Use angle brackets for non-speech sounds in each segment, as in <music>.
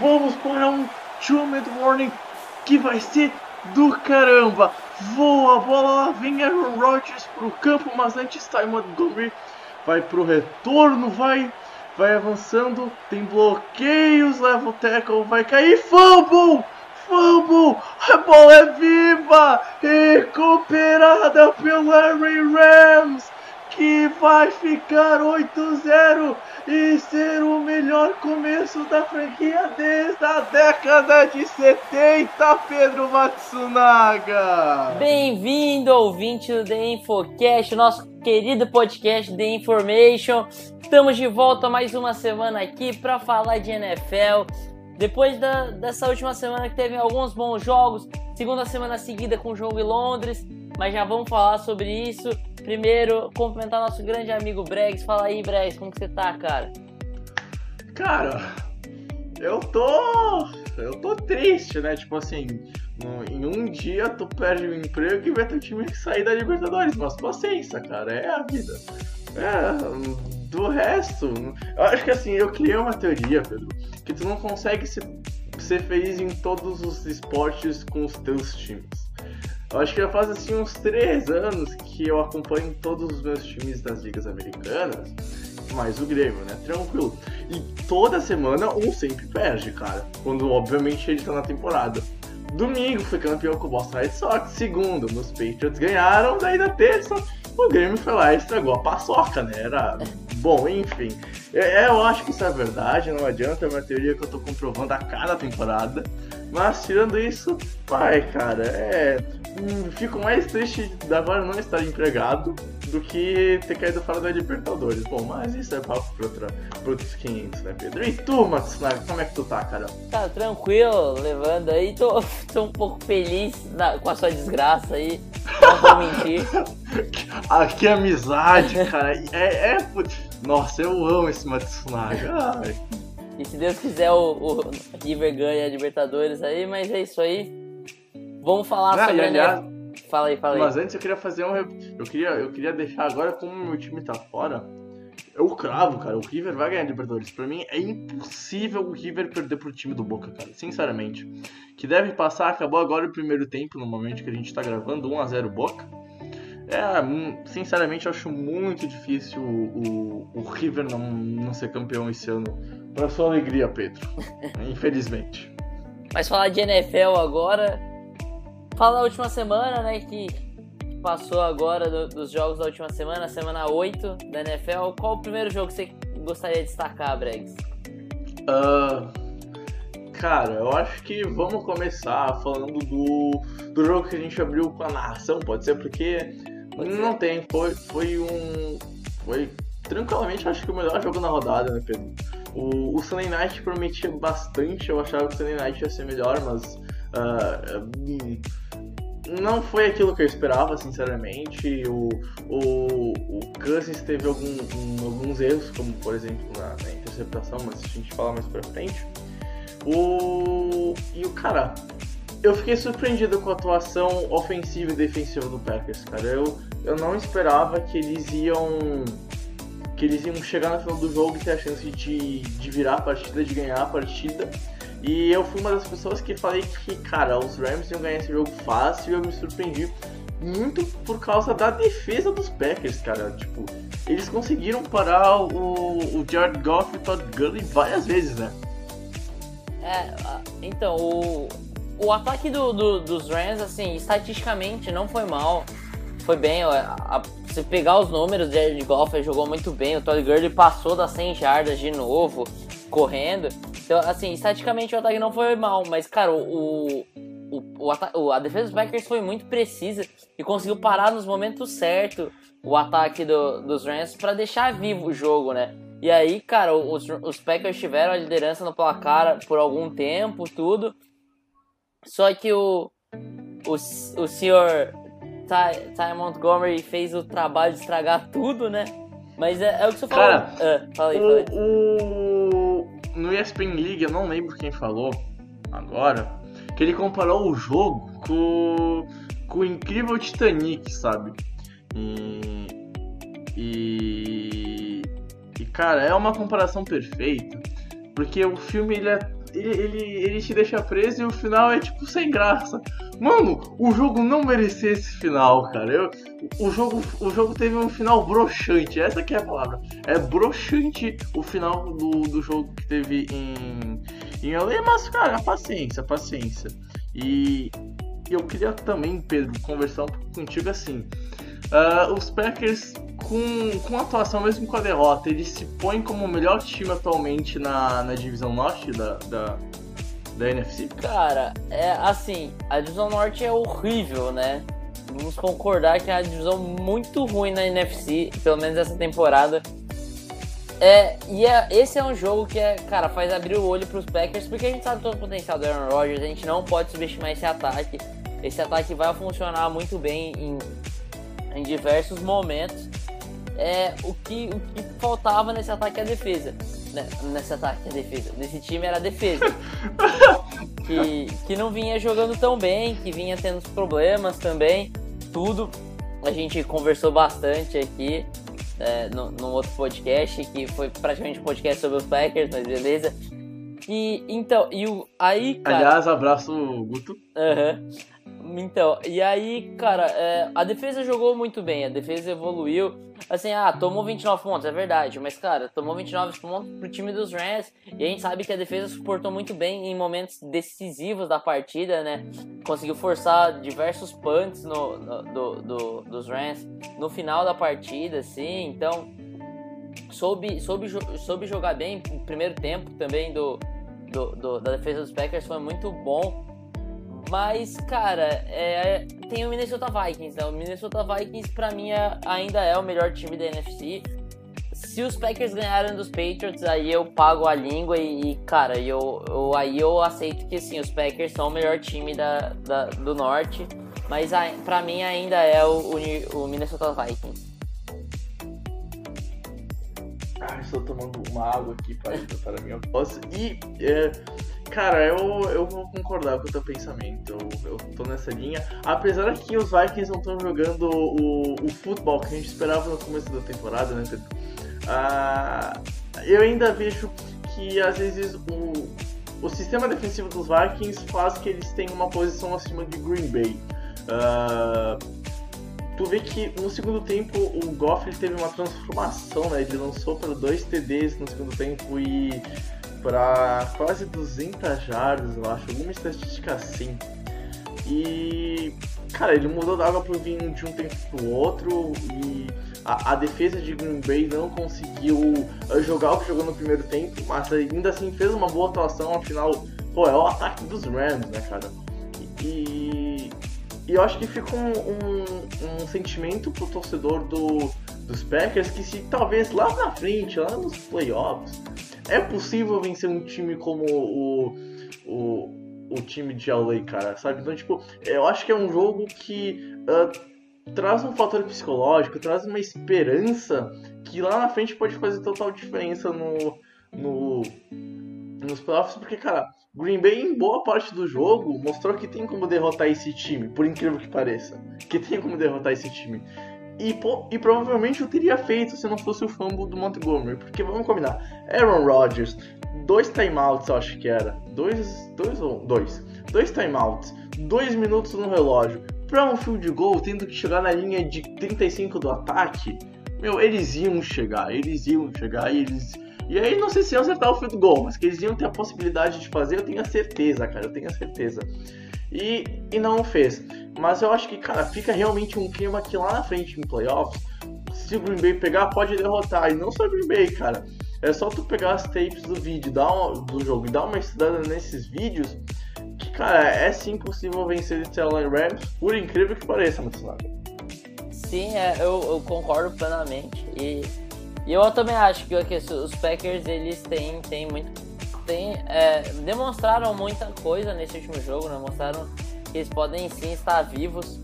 vamos para um two-minute warning que vai ser do caramba. Voa a bola vem Aaron Rodgers pro campo, mas antes Ty Montgomery vai pro retorno, vai, vai avançando, tem bloqueios, leva o tackle, vai cair, fumble! Fumble! A bola é viva! Recuperada pelo Larry Rams! Que vai ficar 8-0 e ser o melhor começo da franquia desde a década de 70, Pedro Matsunaga! Bem-vindo, ouvinte do The Infocast, nosso querido podcast The Information. Estamos de volta mais uma semana aqui para falar de NFL. Depois da, dessa última semana que teve alguns bons jogos, segunda semana seguida com o jogo em Londres, mas já vamos falar sobre isso. Primeiro, cumprimentar nosso grande amigo Bregs. Fala aí, Bregs, como que você tá, cara? Cara, eu tô. Eu tô triste, né? Tipo assim, em um dia tu perde o emprego e vai ter o time que sair da Libertadores. Mas paciência, cara, é a vida. É, do resto, eu acho que assim, eu criei uma teoria, Pedro, que tu não consegue ser, ser feliz em todos os esportes com os teus times. Eu acho que já faz assim uns três anos que eu acompanho todos os meus times das ligas americanas, mais o Grêmio, né? Tranquilo. E toda semana um sempre perde, cara. Quando obviamente ele tá na temporada. Domingo foi campeão com o Boston Red Sox, segundo, nos Patriots ganharam, daí na terça o Grêmio foi lá e estragou a paçoca, né? Era. Bom, enfim. É, é, eu acho que isso é verdade, não adianta, é uma teoria que eu tô comprovando a cada temporada. Mas tirando isso, vai, cara, é. Hum, fico mais triste de agora não estar empregado do que ter caído fora da Libertadores. Bom, mas isso é papo para outra, outros 500, né, Pedro? E tu, Matsunaga, como é que tu tá, cara? Tá tranquilo, levando aí. Tô, tô um pouco feliz na, com a sua desgraça aí. Não vou mentir. que amizade, cara. É, é. Nossa, eu amo esse Matsunaga. Ai. E se Deus quiser, o, o River ganha a Libertadores aí, mas é isso aí. Vamos falar ah, sobre aliás, a Fala aí, fala aí. Mas antes eu queria fazer um. Eu queria, eu queria deixar agora, como o meu time tá fora, eu cravo, cara. O River vai ganhar a Libertadores. Pra mim é impossível o River perder pro time do Boca, cara. Sinceramente. Que deve passar, acabou agora o primeiro tempo, no momento que a gente tá gravando, 1x0 Boca. É, hum, sinceramente, eu acho muito difícil o, o, o River não, não ser campeão esse ano. Pra sua alegria, Pedro. <laughs> Infelizmente. Mas falar de NFL agora. Fala da última semana, né? Que passou agora do, dos jogos da última semana, semana 8 da NFL. Qual o primeiro jogo que você gostaria de destacar, Bregs? Uh, cara, eu acho que vamos começar falando do, do jogo que a gente abriu com a narração, pode ser? Porque pode não ser. tem, foi, foi um. Foi tranquilamente, acho que o melhor jogo na rodada, né, Pedro? O, o Sunday Night prometia bastante, eu achava que o Sunday Night ia ser melhor, mas. Uh, não foi aquilo que eu esperava, sinceramente. O, o, o Cousins teve algum, um, alguns erros, como por exemplo na, na, interceptação, mas a gente fala mais pra frente. O, e o cara, eu fiquei surpreendido com a atuação ofensiva e defensiva do Packers, cara. Eu, eu não esperava que eles iam que eles iam chegar no final do jogo e ter a chance de, de virar a partida, de ganhar a partida. E eu fui uma das pessoas que falei que, cara, os Rams iam ganhar esse jogo fácil e eu me surpreendi muito por causa da defesa dos Packers, cara. Tipo, eles conseguiram parar o, o Jared Goff e o Todd Gurley várias vezes, né? É, então, o, o ataque do, do, dos Rams, assim, estatisticamente não foi mal. Foi bem, a, se pegar os números, o Jared Goff jogou muito bem, o Todd Gurley passou das 100 jardas de novo, correndo. Então, assim, estaticamente o ataque não foi mal, mas, cara, o, o, o, a defesa dos Packers foi muito precisa e conseguiu parar nos momentos certos o ataque do, dos Rams para deixar vivo o jogo, né? E aí, cara, os, os Packers tiveram a liderança no placar por algum tempo, tudo. Só que o, o, o senhor Ty, Ty Montgomery fez o trabalho de estragar tudo, né? Mas é, é o que você falou. Cara, ah, fala aí, fala aí. O, no ESPN League, eu não lembro quem falou agora, que ele comparou o jogo com, com o incrível Titanic, sabe? E, e, e, cara, é uma comparação perfeita, porque o filme ele é ele, ele, ele te deixa preso e o final é tipo sem graça. Mano, o jogo não merecia esse final, cara. Eu, o, jogo, o jogo teve um final broxante, essa que é a palavra. É broxante o final do, do jogo que teve em, em mas, cara, paciência, paciência. E eu queria também, Pedro, conversar um pouco contigo assim. Uh, os Packers, com, com atuação, mesmo com a derrota, eles se põem como o melhor time atualmente na, na divisão norte da, da, da NFC? Cara, é assim, a divisão norte é horrível, né? Vamos concordar que é uma divisão muito ruim na NFC, pelo menos essa temporada. É, e é, esse é um jogo que, é, cara, faz abrir o olho pros Packers, porque a gente sabe todo o potencial do Aaron Rodgers, a gente não pode subestimar esse ataque. Esse ataque vai funcionar muito bem em, em diversos momentos. É, o, que, o que faltava nesse ataque a defesa. Né? Nesse ataque a defesa. Nesse time era a defesa. <laughs> que, que não vinha jogando tão bem, que vinha tendo problemas também. Tudo. A gente conversou bastante aqui é, no, num outro podcast, que foi praticamente um podcast sobre os Packers, mas beleza. E então, e o, aí, cara. Aliás, abraço, Guto. Uhum. Então, e aí, cara, é, a defesa jogou muito bem, a defesa evoluiu. Assim, ah, tomou 29 pontos, é verdade, mas, cara, tomou 29 pontos pro time dos Rams. E a gente sabe que a defesa suportou muito bem em momentos decisivos da partida, né? Conseguiu forçar diversos punts no, no do, do, dos Rams no final da partida, assim. Então, soube, soube, soube jogar bem. O primeiro tempo também do, do, do da defesa dos Packers foi muito bom. Mas, cara, é, tem o Minnesota Vikings, né? O Minnesota Vikings, pra mim, é, ainda é o melhor time da NFC. Se os Packers ganharem dos Patriots, aí eu pago a língua e, e cara, eu, eu, aí eu aceito que, sim, os Packers são o melhor time da, da do Norte. Mas a, pra mim ainda é o, o, o Minnesota Vikings. Ah, estou tomando uma água aqui para, para. Eu posso. E... É Cara, eu, eu vou concordar com o teu pensamento. Eu, eu tô nessa linha. Apesar que os Vikings não estão jogando o, o futebol que a gente esperava no começo da temporada, né, Pedro? Ah, eu ainda vejo que às vezes o, o sistema defensivo dos Vikings faz que eles tenham uma posição acima de Green Bay. Ah, tu vê que no segundo tempo o Goff teve uma transformação, né? Ele lançou para dois TDs no segundo tempo e para quase 200 jardas, eu acho, alguma estatística assim. E, cara, ele mudou da água pro vinho de um tempo pro outro e a, a, defesa de Green Bay não conseguiu eh, jogar o que jogou no primeiro tempo, mas ainda assim fez uma boa atuação, afinal, pô, é o ataque dos Rams, né, cara? E, e eu acho que fica um, um, um sentimento pro torcedor do, dos Packers que se talvez lá na frente, lá nos playoffs, é possível vencer um time como o, o, o time de LA, cara, sabe? Então, tipo, eu acho que é um jogo que uh, traz um fator psicológico, traz uma esperança que lá na frente pode fazer total diferença no, no, nos playoffs, porque, cara, Green Bay, em boa parte do jogo, mostrou que tem como derrotar esse time, por incrível que pareça. Que tem como derrotar esse time. E, e, provavelmente eu teria feito se não fosse o fumble do Montgomery. Porque vamos combinar. Aaron Rodgers, dois timeouts, eu acho que era. Dois. Dois ou. Dois. Dois timeouts. Dois minutos no relógio. Pra um field goal, tendo que chegar na linha de 35 do ataque. Meu, eles iam chegar. Eles iam chegar e eles. E aí, não sei se iam acertar o field goal, mas que eles iam ter a possibilidade de fazer, eu tenho a certeza, cara. Eu tenho a certeza. E, e não fez. Mas eu acho que, cara, fica realmente um clima que lá na frente em playoffs, se o Green Bay pegar, pode derrotar. E não só o Green Bay, cara. É só tu pegar as tapes do vídeo dar uma, do jogo e dar uma estudada nesses vídeos. Que, cara, é sim possível vencer esse LA Rams, por incrível que pareça, Matsunaga. Sim, é, eu, eu, concordo plenamente. E, e, eu também acho que, que os Packers, eles têm, têm muito. Têm, é, demonstraram muita coisa nesse último jogo, né? Mostraram que eles podem sim estar vivos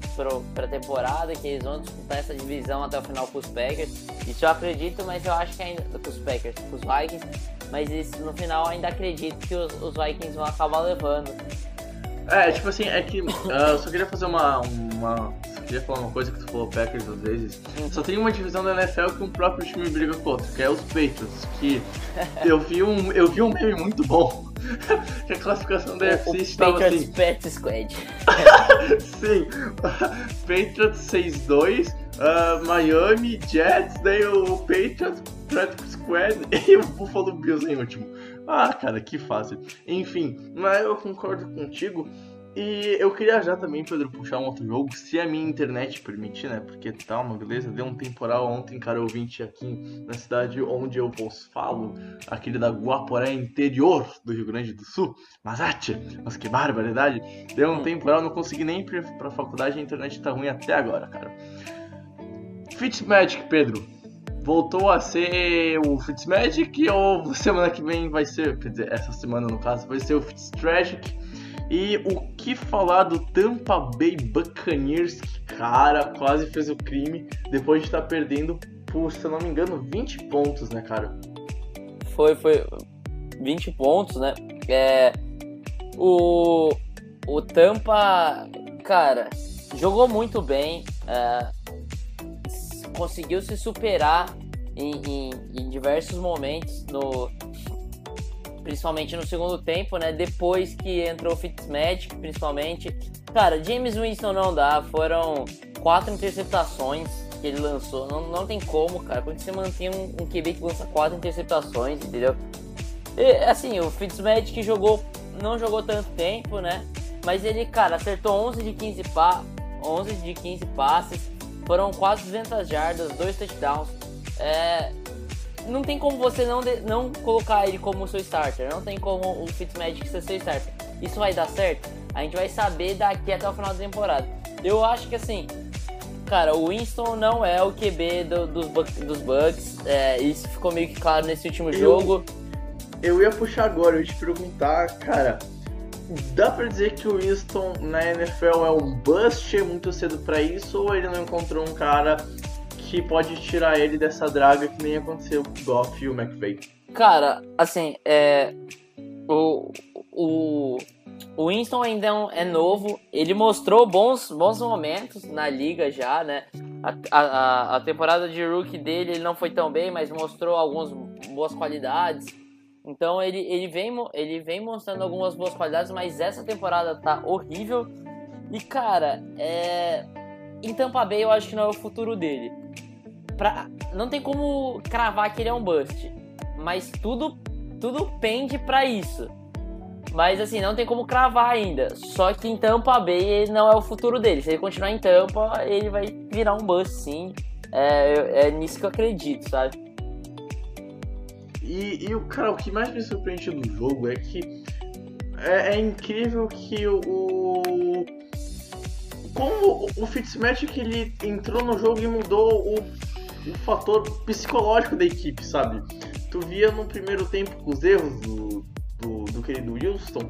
para a temporada, que eles vão disputar essa divisão até o final com os Packers. Isso eu acredito, mas eu acho que ainda. com os Packers, com os Vikings, mas isso, no final ainda acredito que os, os Vikings vão acabar levando. É, tipo assim, é que uh, eu só queria fazer uma, um uma. Só queria falar uma coisa que tu falou Packers às vezes. Só tem uma divisão da NFL que um próprio time briga com outro, que é os Patriots. Que <laughs> eu vi um, eu vi um meme muito bom. <laughs> que a classificação da UFC estava Patriots assim. Pet Squad. <laughs> Sim, Patriots 6-2, uh, Miami, Jets, daí o Patriots, Practice Squad e o Buffalo Bills em último. Ah, cara, que fácil. Enfim, mas eu concordo contigo. E eu queria já também, Pedro, puxar um outro jogo, se a minha internet permitir, né? Porque tá uma beleza, deu um temporal ontem, cara, ouvinte aqui na cidade onde eu vos falo, aquele da Guaporé interior do Rio Grande do Sul. Mas, ate, mas que barbaridade! Deu um temporal, não consegui nem ir pra, faculdade, a internet tá ruim até agora, cara. Fitzmagic, Pedro. Voltou a ser o Fitzmagic ou semana que vem vai ser, quer dizer, essa semana no caso, vai ser o Fitztragic? E o que falar do Tampa Bay Buccaneers, que, cara, quase fez o crime depois de estar perdendo por, se eu não me engano, 20 pontos, né, cara? Foi, foi 20 pontos, né? É, o, o Tampa, cara, jogou muito bem, é, conseguiu se superar em, em, em diversos momentos no, principalmente no segundo tempo, né? Depois que entrou o Fitzmagic, principalmente. Cara, James Winston não dá, foram quatro interceptações que ele lançou. Não, não tem como, cara. Como você mantém um, um QB que lança quatro interceptações, entendeu? E, assim, o Fitzmagic jogou, não jogou tanto tempo, né? Mas ele, cara, acertou 11 de 15 pa 11 de 15 passes, foram quase 200 jardas, dois touchdowns. É, não tem como você não, de, não colocar ele como seu starter. Não tem como o Fitzmagic ser seu starter. Isso vai dar certo? A gente vai saber daqui até o final da temporada. Eu acho que assim, cara, o Winston não é o QB do, dos, dos Bucks. É, isso ficou meio que claro nesse último eu, jogo. Eu ia puxar agora, eu ia te perguntar, cara. Dá pra dizer que o Winston na NFL é um bust, é muito cedo para isso, ou ele não encontrou um cara que pode tirar ele dessa draga que nem aconteceu com o Goff e o McVay? Cara, assim, é. O. O. O Winston ainda é novo, ele mostrou bons, bons momentos na liga já, né? A, a, a temporada de rookie dele ele não foi tão bem, mas mostrou algumas boas qualidades. Então ele, ele, vem, ele vem mostrando algumas boas qualidades, mas essa temporada tá horrível. E cara, é, em Tampa Bay eu acho que não é o futuro dele. Pra, não tem como cravar que ele é um bust, mas tudo tudo pende para isso. Mas assim, não tem como cravar ainda. Só que em Tampa Bay ele não é o futuro dele. Se ele continuar em Tampa, ele vai virar um bust sim. É, é nisso que eu acredito, sabe? E, e o cara, o que mais me surpreende do jogo é que é, é incrível que o, como o Fitzmagic ele entrou no jogo e mudou o, o fator psicológico da equipe, sabe? Tu via no primeiro tempo os erros do, do, do querido Wilson,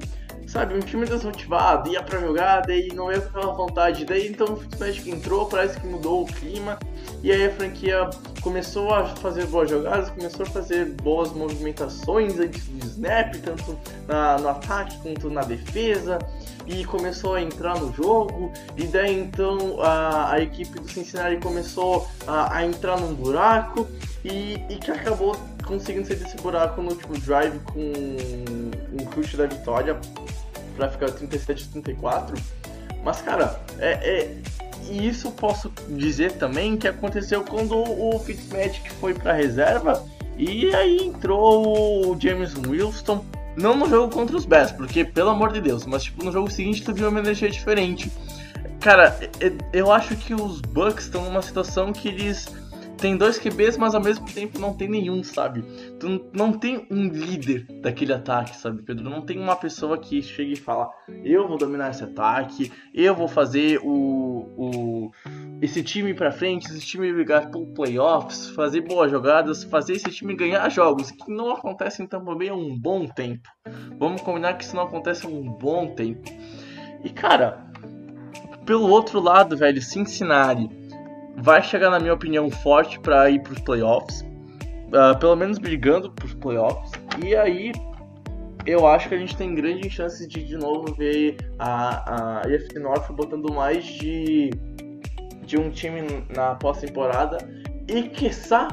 sabe? Um time desmotivado, ia pra jogar, daí não ia com aquela vontade. Daí então o Fitzmagic entrou, parece que mudou o clima. E aí a franquia começou a fazer boas jogadas, começou a fazer boas movimentações antes do snap, tanto na, no ataque quanto na defesa e começou a entrar no jogo. E daí então a, a equipe do Cincinnati começou a, a entrar num buraco e, e, que acabou conseguindo sair desse buraco no último drive com um chute da vitória para ficar 37 34. Mas cara, é, é, e isso posso dizer também que aconteceu quando o Fitzmagic foi para reserva e aí entrou o James Wilson não no jogo contra os Bears, porque, pelo amor de Deus, mas tipo, no jogo seguinte tu viu uma energia diferente. Cara, eu acho que os Bucks estão numa situação que eles têm dois QBs, mas ao mesmo tempo não tem nenhum, sabe? Tu não tem um líder daquele ataque, sabe, Pedro? Não tem uma pessoa que chega e fala: Eu vou dominar esse ataque, eu vou fazer o, o esse time para frente, esse time brigar por playoffs, fazer boas jogadas, fazer esse time ganhar jogos, que não acontece em Tampa Bay há um bom tempo. Vamos combinar que isso não acontece há um bom tempo. E cara, pelo outro lado, velho, Cincinnati vai chegar, na minha opinião, forte para ir para os playoffs, uh, pelo menos brigando para os playoffs. E aí eu acho que a gente tem grandes chances de de novo ver a, a North botando mais de, de um time na pós-temporada e, quiçá,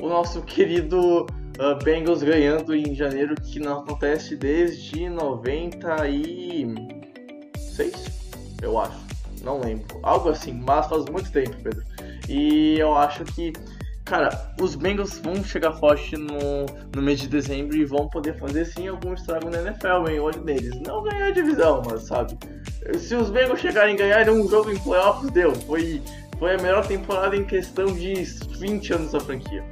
o nosso querido uh, Bengals ganhando em janeiro, que não acontece desde 96, eu acho. Não lembro. Algo assim, mas faz muito tempo, Pedro. E eu acho que Cara, os Bengals vão chegar forte no, no mês de dezembro e vão poder fazer sim algum estrago na NFL, em olho deles. Não ganhar a divisão, mas sabe? Se os Bengals chegarem a ganhar um jogo em playoffs, deu. Foi, foi a melhor temporada em questão de 20 anos da franquia.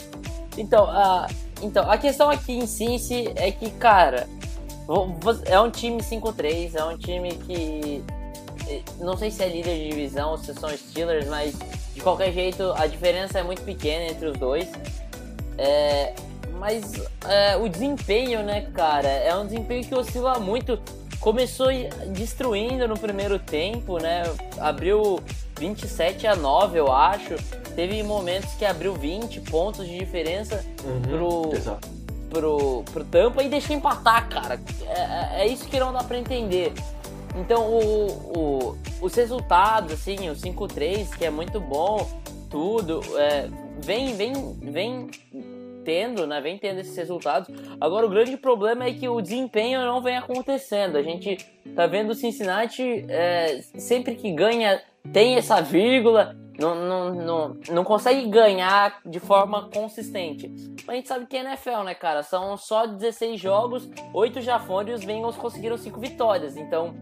Então, a, então, a questão aqui em si é que, cara, é um time 5-3, é um time que. Não sei se é líder de divisão ou se são Steelers, mas de qualquer jeito, a diferença é muito pequena entre os dois. É, mas é, o desempenho, né, cara, é um desempenho que oscila muito. Começou destruindo no primeiro tempo, né? Abriu 27 a 9, eu acho. Teve momentos que abriu 20 pontos de diferença uhum, pro, pro, pro Tampa e deixou empatar, cara. É, é, é isso que não dá pra entender. Então, o, o, os resultados, assim, o 5-3, que é muito bom, tudo, é, vem, vem, vem tendo, né? Vem tendo esses resultados. Agora, o grande problema é que o desempenho não vem acontecendo. A gente tá vendo o Cincinnati, é, sempre que ganha, tem essa vírgula, não, não, não, não consegue ganhar de forma consistente. Mas a gente sabe que é NFL, né, cara? São só 16 jogos, 8 já foram e os Bengals conseguiram 5 vitórias. Então,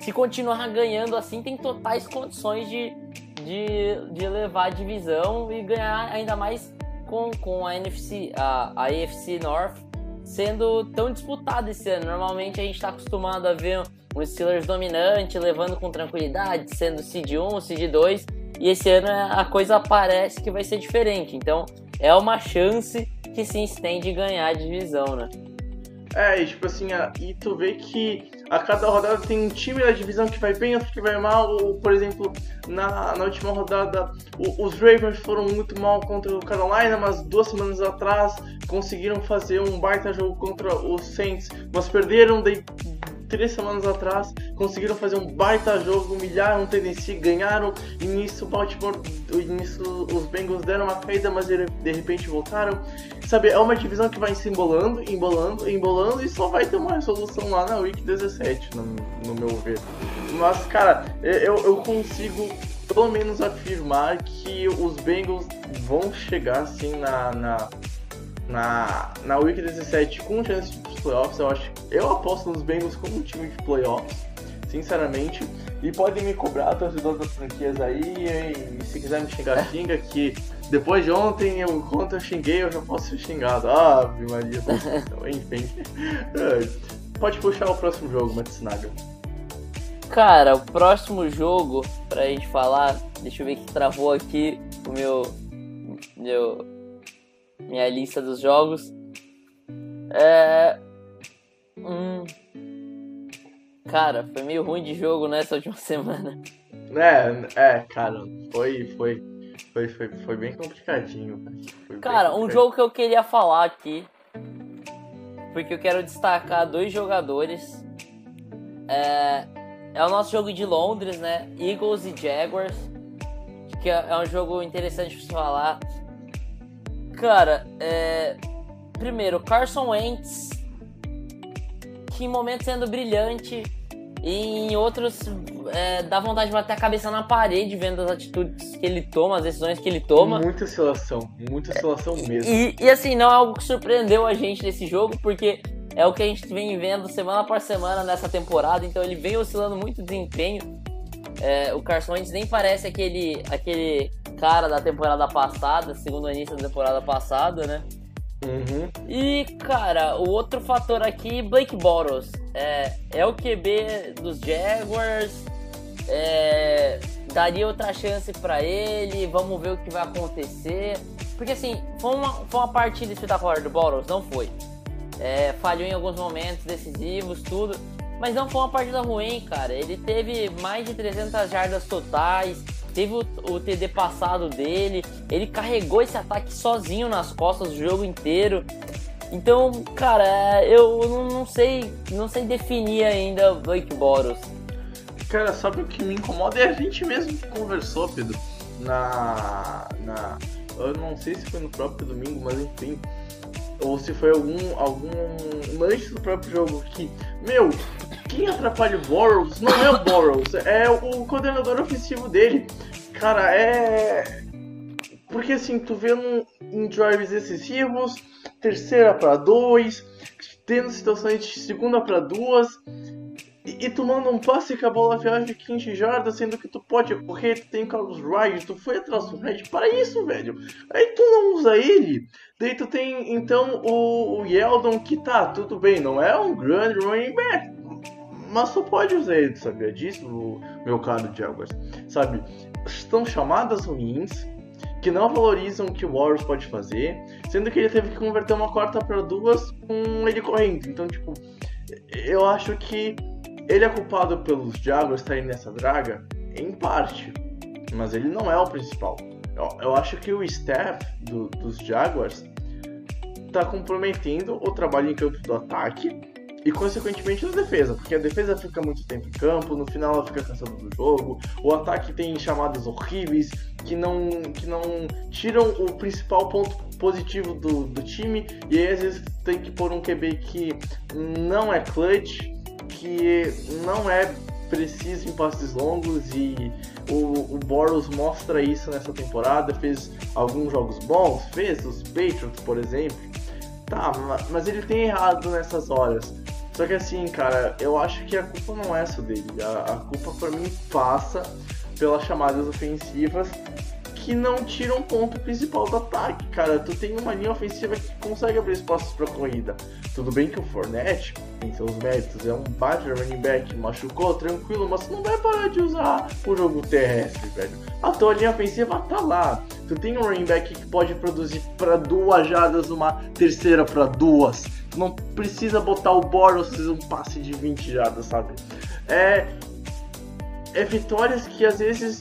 se continuar ganhando assim, tem totais condições de, de, de levar a divisão e ganhar ainda mais com, com a NFC, a, a AFC North sendo tão disputada esse ano. Normalmente a gente está acostumado a ver um Steelers dominante, levando com tranquilidade, sendo seed 1, seed 2, e esse ano a coisa parece que vai ser diferente. Então é uma chance que se estende ganhar a divisão, né? É, e tipo assim, e tu vê que a cada rodada tem um time da divisão que vai bem, outro que vai mal. Ou, por exemplo, na, na última rodada, o, os Ravens foram muito mal contra o Carolina, mas duas semanas atrás conseguiram fazer um baita jogo contra os Saints, mas perderam. Daí três semanas atrás, conseguiram fazer um baita jogo, humilharam o Tennessee, ganharam, e nisso Baltimore, nisso os Bengals deram uma caída, mas de repente voltaram. Sabe, é uma divisão que vai se embolando, embolando, embolando, e só vai ter uma resolução lá na Week 17, no, no meu ver. Mas, cara, eu, eu consigo pelo menos afirmar que os Bengals vão chegar assim na, na na, na Week 17 com chance de playoffs. Eu acho eu aposto nos Bengals como um time de playoffs, sinceramente. E podem me cobrar, torcedores das franquias aí. E se quiser me xingar, xinga que depois de ontem, eu, quanto eu xinguei, eu já posso ser xingado. Ah, Maria. <laughs> Então, enfim. Pode puxar o próximo jogo, Matsunaga. Cara, o próximo jogo, pra gente falar, deixa eu ver que travou aqui o meu. meu minha lista dos jogos. É. Hum. Cara, foi meio ruim de jogo nessa última <laughs> semana. É, é, cara, foi, foi, foi, foi, foi bem complicadinho. Foi cara, bem um jogo que eu queria falar aqui, porque eu quero destacar dois jogadores. É, é o nosso jogo de Londres, né? Eagles e Jaguars, que é, é um jogo interessante pra falar. Cara, é... primeiro, Carson Wentz, que em momentos sendo brilhante e em outros é, dá vontade de bater a cabeça na parede vendo as atitudes que ele toma, as decisões que ele toma. Muita oscilação, muita oscilação mesmo. E, e assim, não é algo que surpreendeu a gente nesse jogo, porque é o que a gente vem vendo semana por semana nessa temporada, então ele vem oscilando muito desempenho. É, o Carson Wentz nem parece aquele, aquele cara da temporada passada, segundo início da temporada passada, né? Uhum. E, cara, o outro fator aqui, Blake Bottles. É, é o QB dos Jaguars. É, daria outra chance para ele. Vamos ver o que vai acontecer. Porque, assim, foi uma, foi uma partida espetacular do Bottles? Não foi. É, falhou em alguns momentos decisivos, tudo. Mas não foi uma partida ruim, cara. Ele teve mais de 300 jardas totais teve o, o TD passado dele, ele carregou esse ataque sozinho nas costas o jogo inteiro. Então, cara, eu não, não sei, não sei definir ainda o Blake Boros. Cara, sabe o que me incomoda? É a gente mesmo que conversou, Pedro, na. na eu não sei se foi no próprio domingo, mas enfim. Ou se foi algum, algum lanche do próprio jogo que. Meu, quem atrapalha o Boros não é o Boros, é o coordenador ofensivo dele. Cara, é. Porque assim, tu num, em drives excessivos, terceira para dois, tendo situações de segunda para duas, e, e tu manda um passe que a bola viaja de 15 jardas, sendo que tu pode correr, tu tem Carlos Wright, tu foi atrás do Red, para isso, velho. Aí tu não usa ele, daí tu tem então o, o Yeldon, que tá, tudo bem, não é um grande running back, mas tu pode usar ele, sabia disso, meu caro Jaguars? Sabe, estão chamadas ruins, que não valorizam o que o Warriors pode fazer, sendo que ele teve que converter uma quarta para duas com ele correndo. Então, tipo, eu acho que ele é culpado pelos Jaguars estarem nessa draga, em parte, mas ele não é o principal. Eu, eu acho que o staff do, dos Jaguars está comprometendo o trabalho em campo do ataque e consequentemente na defesa, porque a defesa fica muito tempo em campo, no final ela fica cansada do jogo, o ataque tem chamadas horríveis que não, que não tiram o principal ponto positivo do, do time, e aí às vezes tem que pôr um QB que não é clutch, que não é preciso em passes longos e o, o Boros mostra isso nessa temporada, fez alguns jogos bons, fez os Patriots, por exemplo. Tá, mas ele tem errado nessas horas. Só que assim, cara, eu acho que a culpa não é só dele. A, a culpa para mim passa pelas chamadas ofensivas que não tiram o ponto principal do ataque, cara. Tu tem uma linha ofensiva que consegue abrir espaços para corrida. Tudo bem que o Fournette tem seus méritos, é um baita running back, machucou, tranquilo, mas tu não vai parar de usar o jogo terrestre, velho. A tua linha ofensiva tá lá. Tu tem um running back que pode produzir para duas jardas numa terceira para duas. Tu não precisa botar o Boros um passe de 20 jardas, sabe? É, é vitórias que às vezes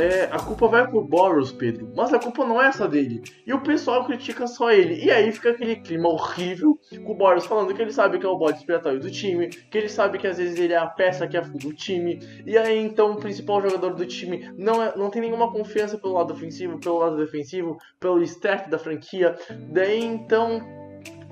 é, a culpa vai pro Boros, Pedro. Mas a culpa não é só dele. E o pessoal critica só ele. E aí fica aquele clima horrível com o Boros falando que ele sabe que é o bode expiatório do time, que ele sabe que às vezes ele é a peça que afuga o time. E aí então o principal jogador do time não, é, não tem nenhuma confiança pelo lado ofensivo, pelo lado defensivo, pelo staff da franquia. Daí então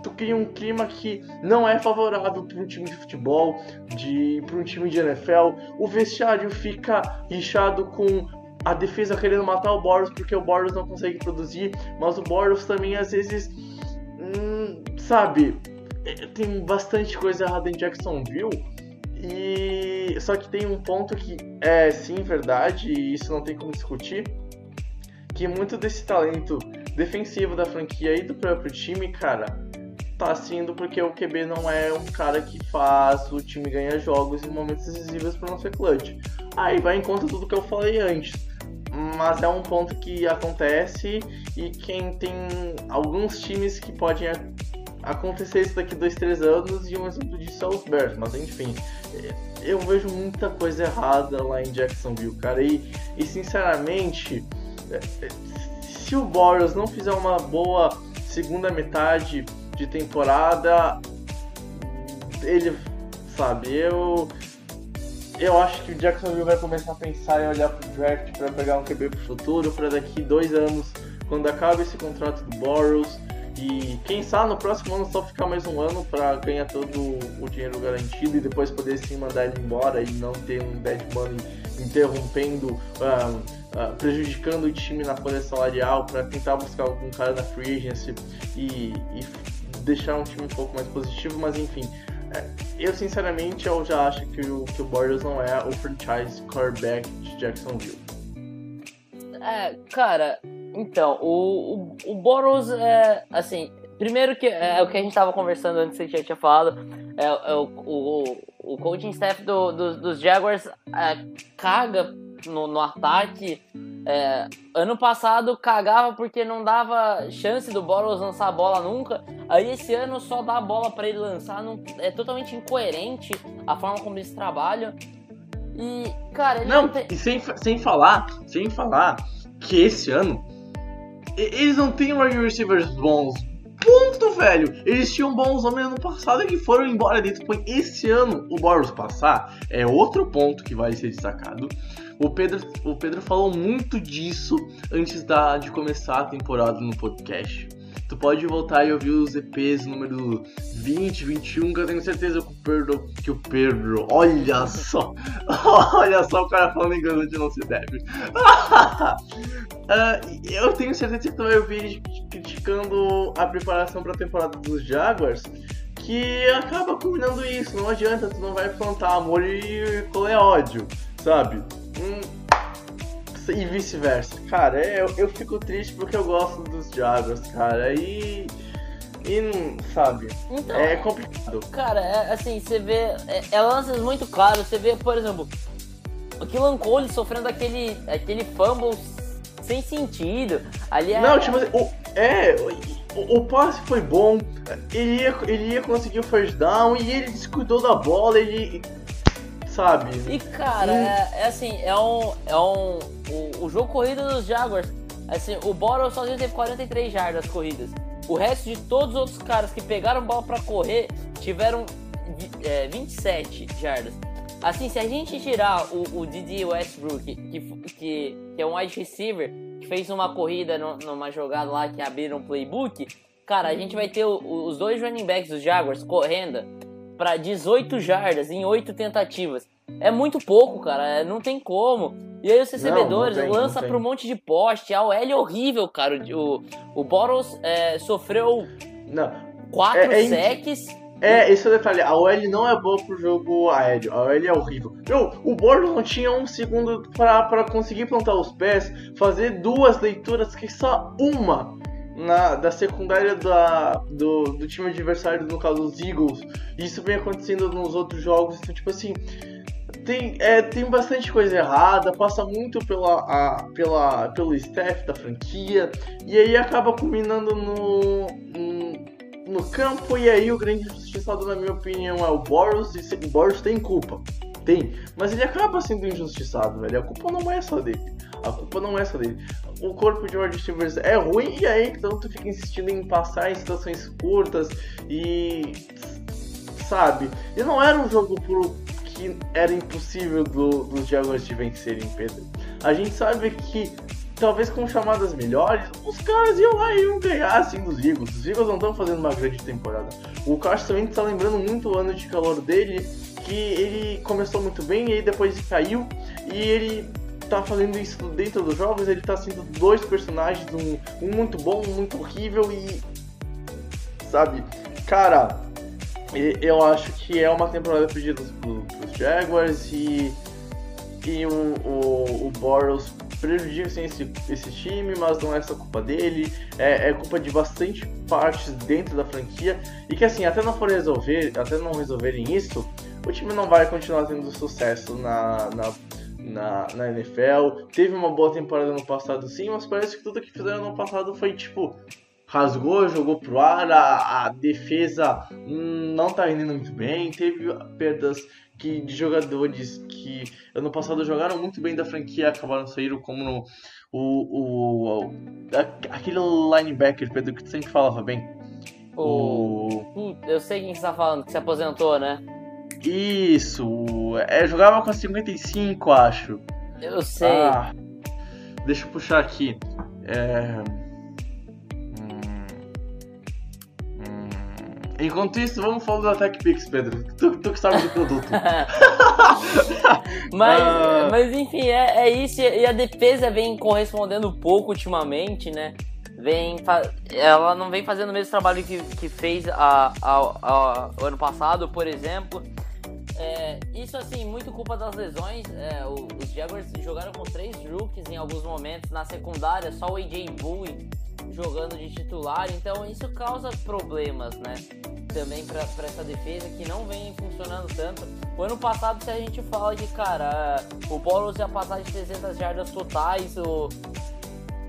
tu cria um clima que não é favorável para um time de futebol, de para um time de NFL. O vestiário fica inchado com a defesa querendo matar o Boros porque o Boros não consegue produzir, mas o Boros também às vezes, hum, sabe, é, tem bastante coisa errada em Jacksonville. E só que tem um ponto que é sim verdade e isso não tem como discutir, que muito desse talento defensivo da franquia e do próprio time, cara, tá sendo porque o QB não é um cara que faz o time ganhar jogos em momentos decisivos para não ser clutch. Aí vai em conta tudo que eu falei antes mas é um ponto que acontece e quem tem alguns times que podem acontecer isso daqui dois, três anos e um exemplo disso é os Bears, mas enfim, eu vejo muita coisa errada lá em Jacksonville, cara, e, e sinceramente, se o Boros não fizer uma boa segunda metade de temporada, ele, sabe, eu eu acho que o Jacksonville vai começar a pensar em olhar pro draft para pegar um QB pro futuro, para daqui dois anos, quando acaba esse contrato do Boros, e quem sabe no próximo ano só ficar mais um ano para ganhar todo o dinheiro garantido e depois poder sim mandar ele embora e não ter um dead money interrompendo, uh, uh, prejudicando o time na folha salarial para tentar buscar algum cara na free agency e, e deixar um time um pouco mais positivo, mas enfim. É, eu sinceramente eu já acho que o, que o Bortles não é o franchise quarterback de Jacksonville. É, cara, então, o, o, o Boros é assim. Primeiro que é o que a gente tava conversando antes você já tinha falado. É, é o, o, o coaching staff do, do dos Jaguars é, caga no, no ataque. É, ano passado cagava porque não dava chance do Boros lançar a bola nunca. Aí esse ano só dá a bola para ele lançar. Não, é totalmente incoerente a forma como eles trabalham. E, cara, ele não, não tem... e sem, sem falar, sem falar que esse ano eles não têm wide receivers bons. ponto, velho. Eles tinham bons homens no passado que foram embora dentro. Foi esse ano o Boros passar. É outro ponto que vai ser destacado. O Pedro, o Pedro falou muito disso antes da, de começar a temporada no podcast. Tu pode voltar e ouvir os EPs número 20, 21, que eu tenho certeza que o Pedro. Que o Pedro. Olha só! <laughs> olha só o cara falando inglês onde não se deve. uh, <laughs> eu tenho certeza que tu vai ouvir criticando a preparação para a temporada dos Jaguars. Que acaba combinando isso, não adianta, tu não vai plantar amor e colher ódio, sabe? Hum, e vice-versa. Cara, eu, eu fico triste porque eu gosto dos Jaguars, cara. E. E sabe? Então, é complicado. Cara, é, assim, você vê. É, é lances muito claros. Você vê, por exemplo, o Killan Cole sofrendo aquele, aquele fumble sem sentido. Ali é... Não, tipo assim, o, é. O, o passe foi bom, ele ia, ele ia conseguir o first down e ele descuidou da bola, ele sabe? E cara, é, é, assim, é um. É um. O, o, jogo corrido dos Jaguars, assim, o Borrow sozinho teve 43 jardas corridas. O resto de todos os outros caras que pegaram bola para correr tiveram é, 27 jardas. Assim, se a gente tirar o, o Didi Westbrook, que, que, que é um wide receiver, que fez uma corrida no, numa jogada lá que abriram um playbook, cara, a gente vai ter o, os dois running backs dos Jaguars correndo para 18 jardas em 8 tentativas. É muito pouco, cara. É, não tem como. E aí os recebedores não, não tem, lança para um monte de poste. A OL é horrível, cara. O, o Boros é, sofreu não. quatro é, é secs. É, esse é o detalhe. A OL não é boa pro jogo aéreo. A OL é horrível. Meu, o Boros não tinha um segundo para conseguir plantar os pés, fazer duas leituras, que só uma na, da secundária da, do, do time adversário, no caso os Eagles. Isso vem acontecendo nos outros jogos. Então, tipo assim, tem, é, tem bastante coisa errada, passa muito pela, a, pela, pelo staff da franquia, e aí acaba culminando no, no, no campo, e aí o grande injustiçado, na minha opinião, é o Boros, e o Boros tem culpa. Tem, mas ele acaba sendo injustiçado, velho. A culpa não é só dele. A culpa não é só dele o corpo de wide receivers é ruim e aí então tu fica insistindo em passar em situações curtas e sabe? E não era um jogo pro que era impossível do, dos Jaguars de vencerem, Pedro. A gente sabe que talvez com chamadas melhores, os caras iam lá e iam ganhar assim dos Eagles. Os Eagles não estão fazendo uma grande temporada. O Carson também está lembrando muito o ano de calor dele, que ele começou muito bem e aí depois caiu e ele tá fazendo isso dentro dos jogos, ele tá sendo dois personagens, um, um muito bom, um muito horrível e. Sabe? Cara, eu acho que é uma temporada pedida pros Jaguars e. E o, o, o Boros prejudica sim, esse, esse time, mas não é só culpa dele, é, é, culpa de bastante partes dentro da franquia. E que assim, até não for resolver, até não resolverem isso, o time não vai continuar tendo sucesso na, na na, na NFL. Teve uma boa temporada no passado, sim, mas parece que tudo que fizeram no passado foi tipo. Rasgou, jogou pro ar, a, a defesa hum, não tá indo muito bem, teve perdas que, de jogadores que ano passado jogaram muito bem da franquia, acabaram saindo como no, o, o, o, aquele linebacker, Pedro, que tu sempre falava bem. O... o... Eu sei quem você tá falando, que se aposentou, né? Isso, é, jogava com 55, acho. Eu sei. Ah, deixa eu puxar aqui. É... Hum, hum. Enquanto isso, vamos falar da TechPix, Pedro. Tu, tu que sabe do produto. <laughs> mas, ah. mas enfim, é, é isso. E a defesa vem correspondendo pouco ultimamente, né? Vem, ela não vem fazendo o mesmo trabalho que, que fez a, a, a, o ano passado, por exemplo. É, isso assim, muito culpa das lesões. É, os Jaguars jogaram com três rookies em alguns momentos. Na secundária, só o AJ Bowie jogando de titular. Então isso causa problemas, né? Também para essa defesa que não vem funcionando tanto. O ano passado, se a gente fala de cara, o Boros ia passar de 300 jardas totais o,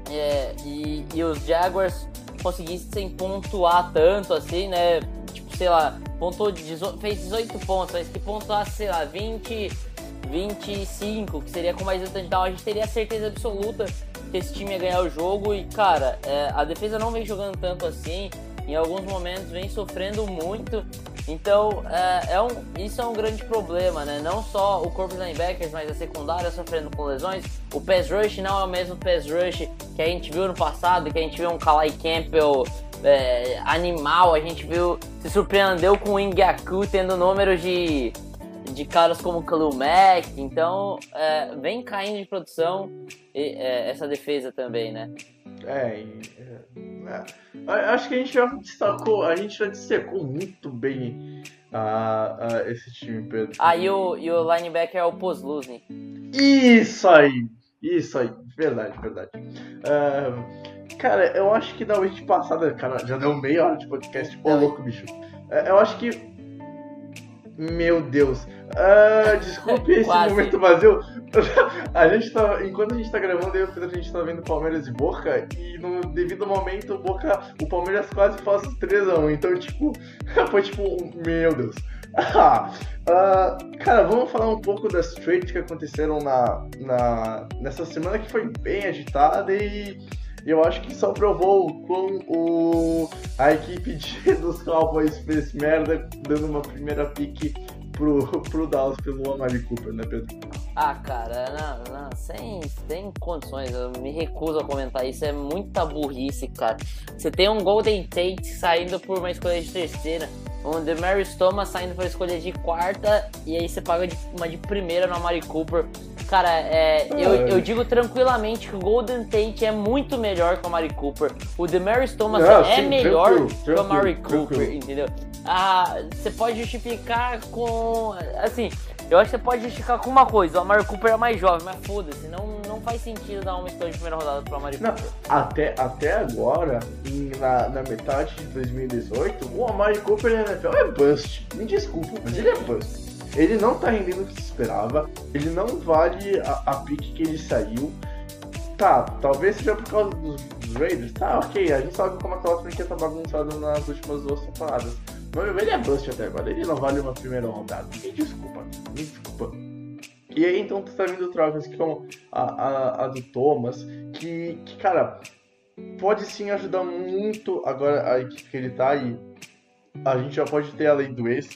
é, e, e os Jaguars conseguissem pontuar tanto assim, né? Sei lá, pontou, fez 18 pontos, mas que pontuasse, sei lá, 20, 25, que seria com mais um touchdown, a gente teria certeza absoluta que esse time ia ganhar o jogo. E, cara, é, a defesa não vem jogando tanto assim. em alguns momentos vem sofrendo muito. Então, é, é um, isso é um grande problema, né? Não só o corpo de linebackers, mas a secundária sofrendo com lesões. O pass rush não é o mesmo pass rush que a gente viu no passado, que a gente viu um Kalai Campbell é, animal, a gente viu, se surpreendeu com o Ingaku tendo números de, de caras como Khalil Mack, então é, vem caindo de produção e, é, essa defesa também, né? É, é, é, acho que a gente já destacou, a gente já destacou muito bem uh, uh, esse time, Pedro. Ah, e o, e o linebacker é o Pozluzny. Isso aí! Isso aí, verdade, verdade. Uh, cara, eu acho que na vez passada, cara, já deu meia hora de podcast, pô, louco, bicho. eu acho que. Meu Deus. desculpe <laughs> esse momento vazio, <laughs> a gente tá, enquanto a gente tá gravando, eu e o Pedro, a gente tá vendo Palmeiras e Boca, e no devido momento, o Boca, o Palmeiras quase faz 3x1. Então, tipo, <laughs> foi tipo, meu Deus. uh, cara, vamos falar um pouco das trades que aconteceram na, na, nessa semana que foi bem agitada e eu acho que só provou com o, a equipe de, <laughs> dos Cowboys fez merda, dando uma primeira pique pro, pro Dallas pelo Amari Cooper, né, Pedro? Ah, cara, não, não, sem, sem condições, eu me recuso a comentar isso, é muita burrice, cara. Você tem um Golden Tate saindo por uma escolha de terceira, um Demarius Thomas saindo por escolha de quarta, e aí você paga de, uma de primeira no Amari Cooper. Cara, é, eu, eu digo tranquilamente que o Golden Tate é muito melhor que o Amari Cooper. O Demarius Thomas não, é sim, melhor tranquilo, que o Amari Cooper, entendeu? Ah, você pode justificar com. Assim, eu acho que você pode justificar com uma coisa, o Amari Cooper é mais jovem, mas foda-se, não, não faz sentido dar uma escolha de primeira rodada pro Amari Cooper. Até, até agora, na, na metade de 2018, o Amari Cooper na NFL é bust. Me desculpa, mas ele é bust. Ele não tá rendendo o que se esperava, ele não vale a, a pique que ele saiu. Tá, talvez seja por causa dos, dos Raiders, tá, ok, a gente sabe como aquela franquia tá bagunçada nas últimas duas temporadas. Mas ele é bust até agora, ele não vale uma primeira rodada. Me desculpa, me desculpa. E aí então tu tá vindo trocas como a, a, a do Thomas, que, que, cara, pode sim ajudar muito agora a equipe que ele tá aí. A gente já pode ter a lei do ex,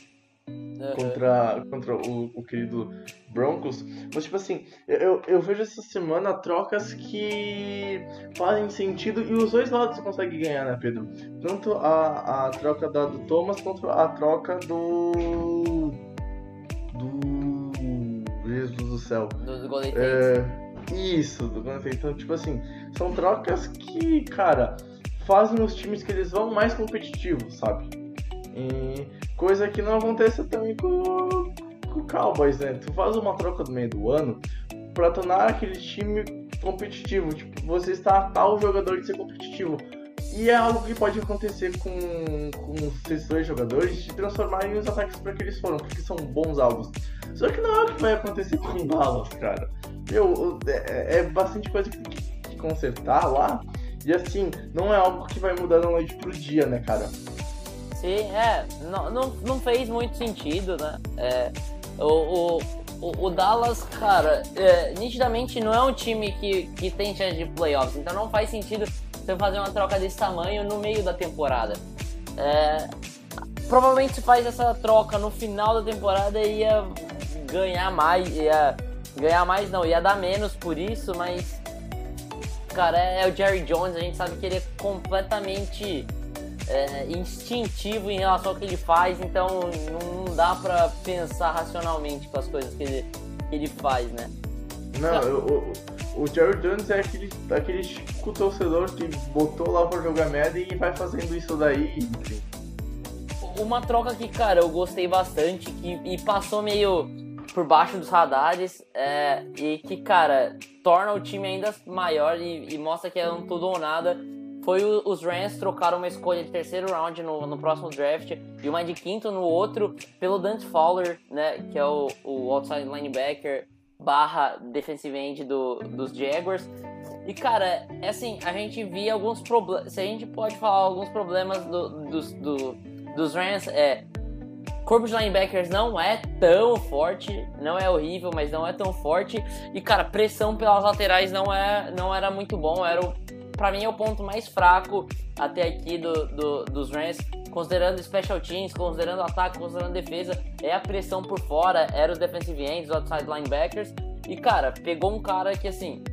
contra, contra o, o querido Broncos. Mas, tipo assim, eu, eu vejo essa semana trocas que fazem sentido e os dois lados conseguem ganhar, né, Pedro? Tanto a, a troca da, do Thomas quanto a troca do. do. Jesus do céu. Do, Golden é, Isso, do Golden Então, tipo assim, são trocas que, cara, fazem os times que eles vão mais competitivos, sabe? E Coisa que não acontece também com, com o Cowboys, né? Tu faz uma troca no meio do ano para tornar aquele time competitivo. Tipo, você está tal jogador de ser competitivo. E é algo que pode acontecer com, com esses dois jogadores de transformarem os ataques para que eles foram, porque são bons alvos. Só que não é o que vai acontecer com o Dallas, cara. Meu, é, é bastante coisa que consertar lá. E assim, não é algo que vai mudar da noite pro dia, né, cara? Sim, é, não, não, não fez muito sentido, né? É, o, o, o, Dallas, cara, é, nitidamente não é um time que, que tem chance de playoffs, então não faz sentido você fazer uma troca desse tamanho no meio da temporada. É, provavelmente se faz essa troca no final da temporada ia ganhar mais, ia ganhar mais não, ia dar menos por isso, mas cara, é, é o Jerry Jones, a gente sabe que ele é completamente é, instintivo em relação ao que ele faz, então não dá pra pensar racionalmente com as coisas que ele, que ele faz, né? Não, o, o, Jerry Jones é aquele, aquele chico torcedor que botou lá pra jogar merda e vai fazendo isso daí, enfim. Uma troca que, cara, eu gostei bastante que, e passou meio por baixo dos radares é, e que, cara, torna o time ainda maior e, e mostra que é um tudo ou nada foi o, os Rams trocaram uma escolha de terceiro round no, no próximo draft e uma de quinto no outro pelo Dante Fowler, né, que é o, o outside linebacker barra defensive end do, dos Jaguars. E cara, é assim, a gente via alguns problemas. Se a gente pode falar alguns problemas do, dos, do, dos Rams, é. Corpo de linebackers não é tão forte, não é horrível, mas não é tão forte. E cara, pressão pelas laterais não, é, não era muito bom, era o para mim é o ponto mais fraco até aqui do, do, dos Rams, considerando special teams, considerando ataque, considerando defesa, é a pressão por fora, era os defensive ends, os outside linebackers. E cara, pegou um cara que assim,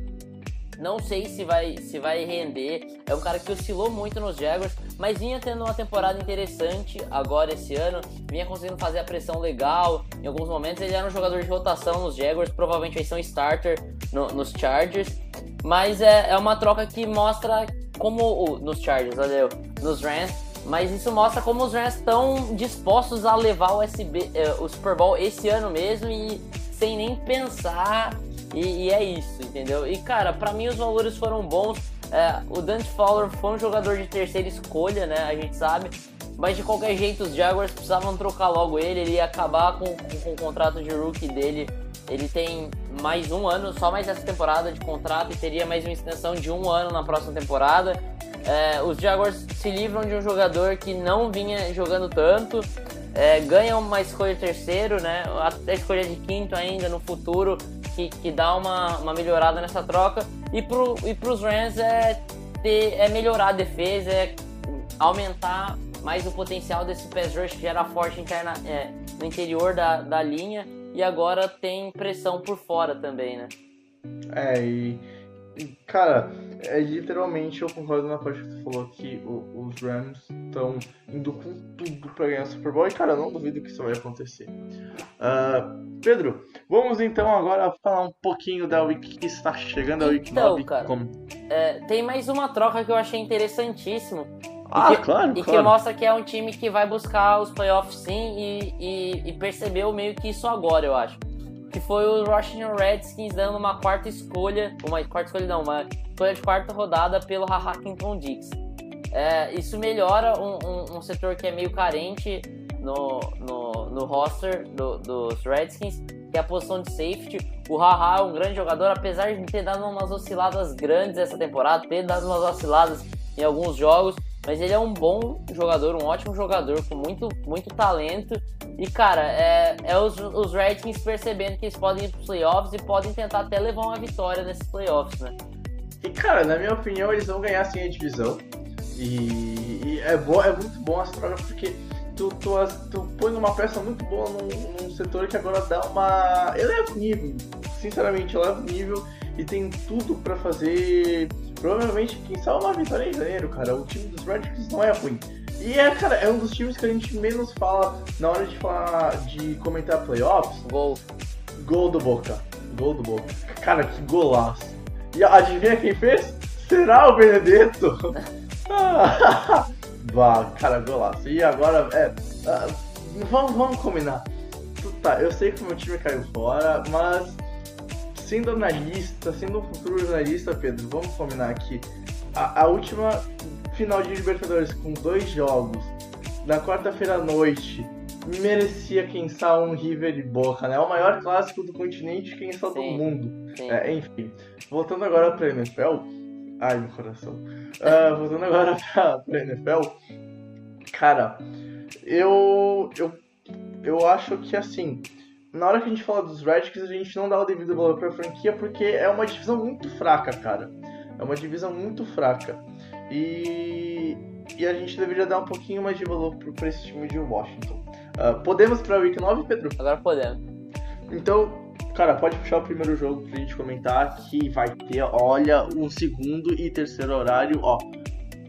não sei se vai, se vai render. É um cara que oscilou muito nos Jaguars, mas vinha tendo uma temporada interessante agora esse ano. Vinha conseguindo fazer a pressão legal. Em alguns momentos ele era um jogador de rotação nos Jaguars, provavelmente vai ser um starter no, nos Chargers. Mas é, é uma troca que mostra como. nos Chargers, valeu. Nos Rams. Mas isso mostra como os Rams estão dispostos a levar o, SB, eh, o Super Bowl esse ano mesmo e sem nem pensar e, e, é isso, entendeu? E cara, para mim os valores foram bons. É, o Dante Fowler foi um jogador de terceira escolha, né? A gente sabe. Mas de qualquer jeito, os Jaguars precisavam trocar logo ele. Ele ia acabar com, com, com o contrato de rookie dele. Ele tem mais um ano, só mais essa temporada de contrato e teria mais uma extensão de um ano na próxima temporada. É, os Jaguars se livram de um jogador que não vinha jogando tanto, é, ganham uma escolha terceiro, né? A escolha de quinto ainda no futuro que, que dá uma, uma melhorada nessa troca. E, e pros Rams é, ter, é melhorar a defesa, é aumentar mais o potencial desse pass rush que era forte interna, é, no interior da, da linha e agora tem pressão por fora também, né? É, e Cara, é literalmente eu concordo na parte que tu falou que o, os Rams estão indo com tudo para ganhar o Super Bowl e, cara, não duvido que isso vai acontecer. Uh, Pedro, vamos então agora falar um pouquinho da Week que está chegando, a Week então, 9. Cara, como... é, tem mais uma troca que eu achei interessantíssimo. Ah, que, claro, E claro. que mostra que é um time que vai buscar os playoffs sim e, e, e percebeu meio que isso agora, eu acho que foi o Washington Redskins dando uma quarta escolha, uma quarta escolha não, uma escolha de quarta rodada pelo Hackington Dix. É, isso melhora um, um, um, setor que é meio carente no, no, no roster do, dos Redskins, que é a posição de safety. O Haha é um grande jogador, apesar de ter dado umas osciladas grandes essa temporada, ter dado umas osciladas em alguns jogos, mas ele é um bom jogador, um ótimo jogador, com muito, muito talento. E, cara, é, é os, os Redskins percebendo que eles podem ir para os playoffs e podem tentar até levar uma vitória nesses playoffs, né? E, cara, na minha opinião, eles vão ganhar sim a divisão. E, e é, bom, é muito bom essa troca porque tu, tu, tu põe uma peça muito boa num, num setor que agora dá uma. eleva o nível. Sinceramente, eleva o nível e tem tudo para fazer provavelmente, quem sabe uma vitória em janeiro, cara. O time dos Redskins não é ruim. E é, cara, é um dos times que a gente menos fala na hora de falar, de comentar playoffs. Gol. Gol do Boca. Gol do Boca. Cara, que golaço. E adivinha quem fez? Será o Benedetto? <laughs> bah, cara, golaço. E agora, é. Uh, vamos, vamos combinar. Tá, eu sei que o meu time caiu fora, mas sendo analista, sendo um futuro jornalista, Pedro, vamos combinar aqui. A, a última final de Libertadores com dois jogos, na quarta-feira à noite, merecia, quem sabe, um River e Boca, né? É o maior clássico do continente, quem sabe do mundo. É, enfim, voltando agora pra NFL. Ai, meu coração. Uh, voltando agora pra, pra NFL. Cara, eu, eu, eu acho que assim na hora que a gente fala dos Redskins, a gente não dá o devido valor pra franquia porque é uma divisão muito fraca, cara. É uma divisão muito fraca. E, e a gente deveria dar um pouquinho mais de valor pra esse time de Washington. Uh, podemos pra Week 9, Pedro? Agora podemos. Então, cara, pode puxar o primeiro jogo pra gente comentar que vai ter, olha, o um segundo e terceiro horário, ó,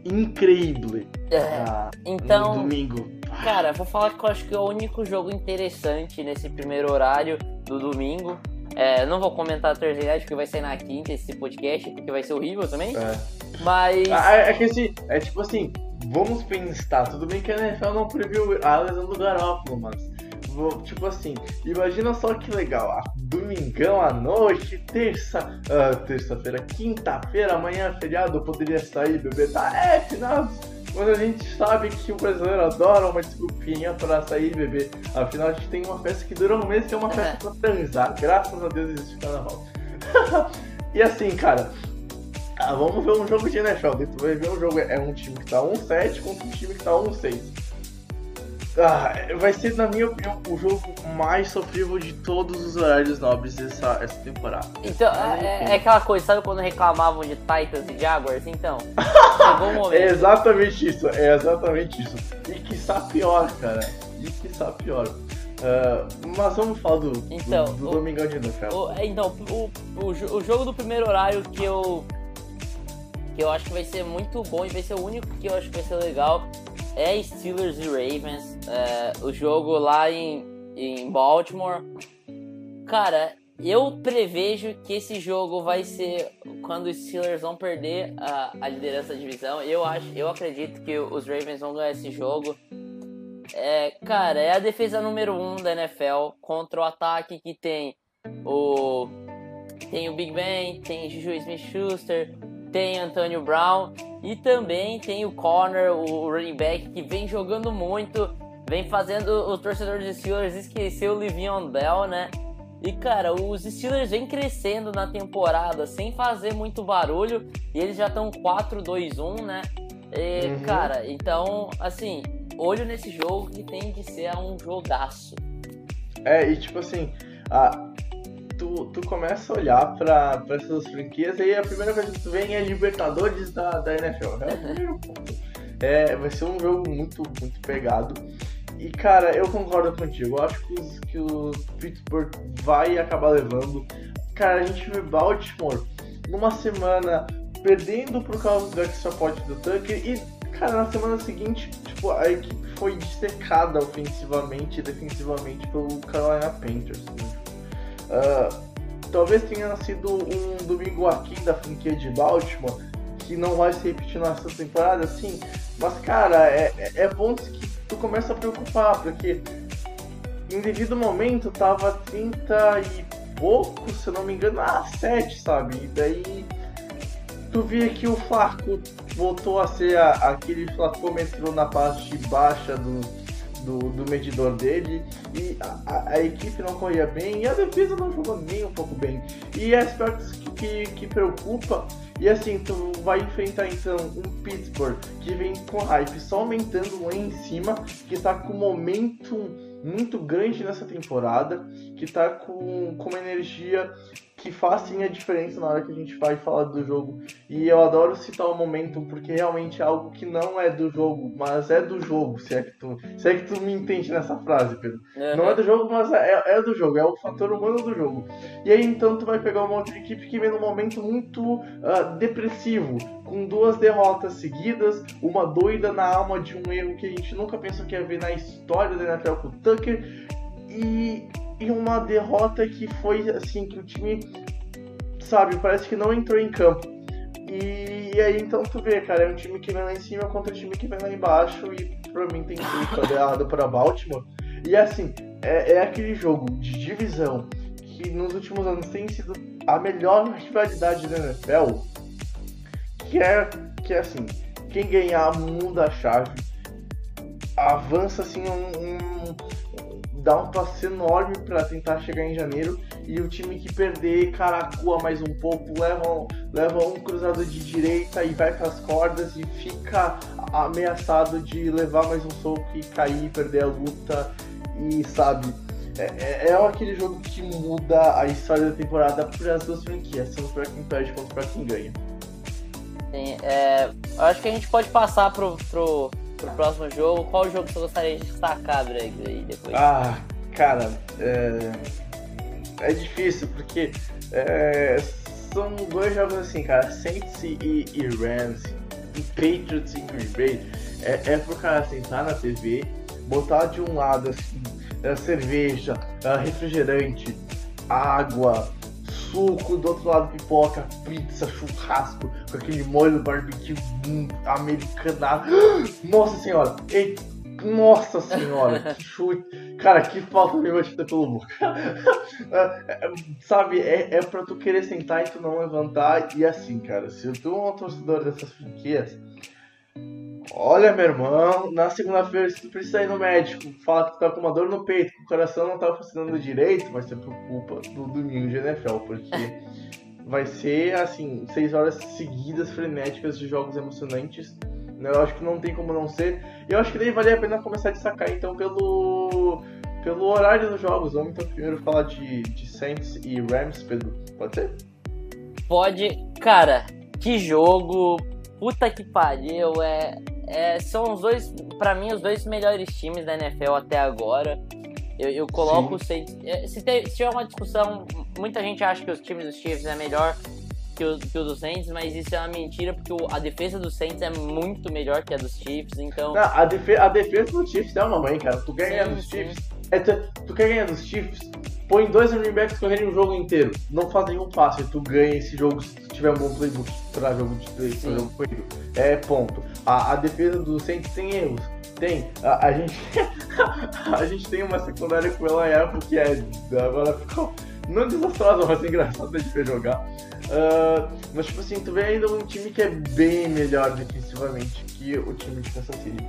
incrível. É, ah, então, domingo. Cara, vou falar que eu acho que é o único jogo interessante nesse primeiro horário do domingo. É, não vou comentar a Thursday Night porque vai sair na quinta esse podcast, porque vai ser horrível também. É. Mas. Ah, é, é que assim, é tipo assim, vamos pensar, tudo bem que a NFL não previu a lesão do Garópolo, mas. Tipo assim, imagina só que legal, domingão à noite, terça, uh, terça-feira, quinta-feira, amanhã feriado, eu poderia sair beber, tá? É, final quando a gente sabe que o brasileiro adora uma desculpinha para sair e beber. Afinal, a gente tem uma festa que dura um mês, que é uma festa pra transar. Graças a Deus existe carnaval. <laughs> e assim, cara, ah, vamos ver um jogo de NFL. Tu vai ver um jogo, é um time que tá 1-7 contra um time que tá 1-6. Ah, vai ser, na minha opinião, o jogo mais sofrível de todos os horários nobres dessa essa temporada. Então, é, é, aquela coisa, sabe quando reclamavam de Titans e Jaguars? Então, chegou o <laughs> momento. É exatamente isso, é exatamente isso. E que está pior, cara. E que está pior. Uh, mas vamos falar do, então, do, do o, Domingão de NFL. É, então, o, o, o jogo do primeiro horário que eu que eu acho que vai ser muito bom e vai ser o único que eu acho que vai ser legal é Steelers e Ravens. É, o jogo lá em, em Baltimore. Cara, eu prevejo que esse jogo vai ser quando os Steelers vão perder a, a liderança da divisão. Eu acho, eu acredito que os Ravens vão ganhar esse jogo. É, cara, é a defesa número um da NFL contra o ataque que tem o tem o Big Ben, tem Juju Smith-Schuster, tem Antonio Brown e também tem o corner, o running back que vem jogando muito, vem fazendo o torcedor dos Steelers esquecer o Livion Bell, né? E cara, os Steelers vem crescendo na temporada sem fazer muito barulho e eles já estão 4-2-1, né? E, uhum. Cara, então, assim, olho nesse jogo que tem de ser um jogaço. É, e tipo assim, a, tu, tu começa a olhar pra, essas franquias e a primeira coisa que tu vê é Libertadores da, da NFL. É o. É, vai ser um jogo muito, muito pegado. E cara, eu concordo contigo. Eu acho que, os, que o Pittsburgh vai acabar levando. Cara, a gente vê Baltimore numa semana perdendo por causa do extra point do Tucker e, cara, na semana seguinte, tipo, a equipe foi dissecada ofensivamente e defensivamente pelo Carolina Panthers. Né? Uh, talvez tenha sido um domingo aqui da franquia de Baltimore, que não vai se repetir nessa temporada, sim. Mas, cara, é, é, pontos que tu começa a preocupar, porque em devido momento tava 30 e pouco, se eu não me engano, a ah, 7, sabe? E daí tu via que o Flaco voltou a ser a, aquele flacômetro na parte baixa do do, do medidor dele e a, a, equipe não corria bem e a defesa não jogou nem um pouco bem. E aspectos que, que, que preocupa. E assim, tu vai enfrentar então um Pittsburgh que vem com hype só aumentando lá em cima, que tá com momento muito grande nessa temporada, que tá com, com uma energia que faz sim a diferença na hora que a gente vai falar do jogo. E eu adoro citar o momento porque realmente é algo que não é do jogo, mas é do jogo, se é que tu, se é que tu me entende nessa frase, Pedro. Uhum. Não é do jogo, mas é, é, do jogo, é o fator humano do jogo. E aí então tu vai pegar uma outra equipe que vem num momento muito uh, depressivo, com duas derrotas seguidas, uma doida na alma de um erro que a gente nunca pensou que ia ver na história da NFL com o Tucker. E uma derrota que foi assim, que o time, sabe, parece que não entrou em campo. E, e aí então tu vê, cara, é um time que vem lá em cima contra um time que vem lá embaixo e pra mim tem tudo errado para Baltimore. E assim, é, é aquele jogo de divisão que nos últimos anos tem sido a melhor rivalidade da NFL, que é, que é assim, quem ganhar muda a chave, avança assim um, um dá um passo enorme para tentar chegar em janeiro e o time que perder caracua mais um pouco, leva, leva um cruzado de direita e vai para as cordas e fica ameaçado de levar mais um soco e cair, perder a luta e sabe. É, é, é aquele jogo que muda a história da temporada para as duas franquias, tanto para quem perde quanto para quem ganha. Sim, é, acho que a gente pode passar pro, pro pro próximo jogo, qual jogo você gostaria de destacar, Breg, aí depois? Ah, cara, é, é difícil, porque é... são dois jogos assim, cara, Saints e, e Rams, e Patriots e Green Bay, é, é pro cara sentar na TV, botar de um lado assim, cerveja, refrigerante, água, suco, do outro lado pipoca, pizza, churrasco, com aquele molho barbecue hum, americanado. Nossa senhora! Ei, nossa senhora, que <laughs> chute. Cara, que falta de batida pelo boca. <laughs> É, é, sabe, é, é pra tu querer sentar e tu não levantar. E assim, cara, se tu é um torcedor dessas franquias, Olha, meu irmão, na segunda-feira, se tu precisa ir no médico, fala que tu tá com uma dor no peito, que o coração não tá funcionando direito, vai ser por culpa do domingo de NFL, porque <laughs> vai ser, assim, seis horas seguidas frenéticas de jogos emocionantes Né? Eu acho que não tem como não ser. E eu acho que daí vale a pena começar a destacar então pelo pelo horário dos jogos. Vamos então primeiro falar de, de Saints e Rams, Pedro. Pode ser? Pode. Cara, que jogo. Puta que pariu. É, é, são os dois, para mim, os dois melhores times da NFL até agora. Eu, eu coloco os Saints. É, se, tem, se tiver uma discussão, muita gente acha que os times dos Chiefs é melhor que o, que o dos Saints, mas isso é uma mentira, porque o, a defesa dos Saints é muito melhor que a dos Chiefs, então... Não, a, defe a defesa dos Chiefs é uma mãe, cara. Tu ganha dos Chiefs, é, tu, tu quer ganhar dos Chiefs, põe dois running backs correndo o jogo inteiro. Não faz nenhum passe, tu ganha esse jogo se tu tiver um bom playbook pra jogo de pra jogo corrido. É ponto. A, a defesa do Saints tem erros. Tem. A, a gente. <laughs> a gente tem uma secundária com ela Apple que é. Agora ficou. Não desastrosa, mas engraçado de ver jogar. Uh, mas tipo assim, tu vê ainda um time que é bem melhor defensivamente que o time de Kansas City.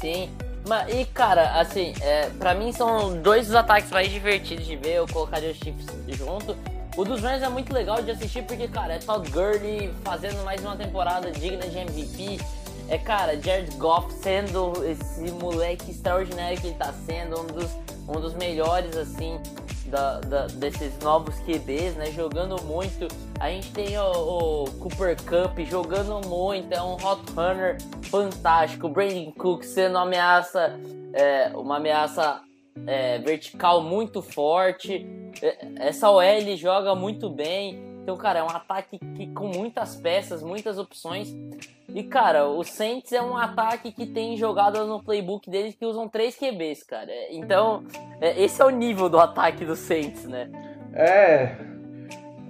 Sim, mas, e cara, assim, é, pra mim são dois dos ataques mais divertidos de ver, eu colocaria os Chiefs junto. O dos Rams é muito legal de assistir porque, cara, é Todd Gurley fazendo mais uma temporada digna de MVP. É, cara, Jared Goff sendo esse moleque extraordinário que ele tá sendo, um dos, um dos melhores, assim, da, da, desses novos QBs, né? Jogando muito. A gente tem o, o, Cooper Cup jogando muito, é um hot runner fantástico. Brandon Cook sendo uma ameaça, é, uma ameaça é, vertical muito forte. É, essa OL joga muito bem. Então, cara, é um ataque que, com muitas peças, muitas opções. E, cara, o Saints é um ataque que tem jogado no playbook deles que usam três QBs, cara. Então, é, esse é o nível do ataque do Saints, né? É.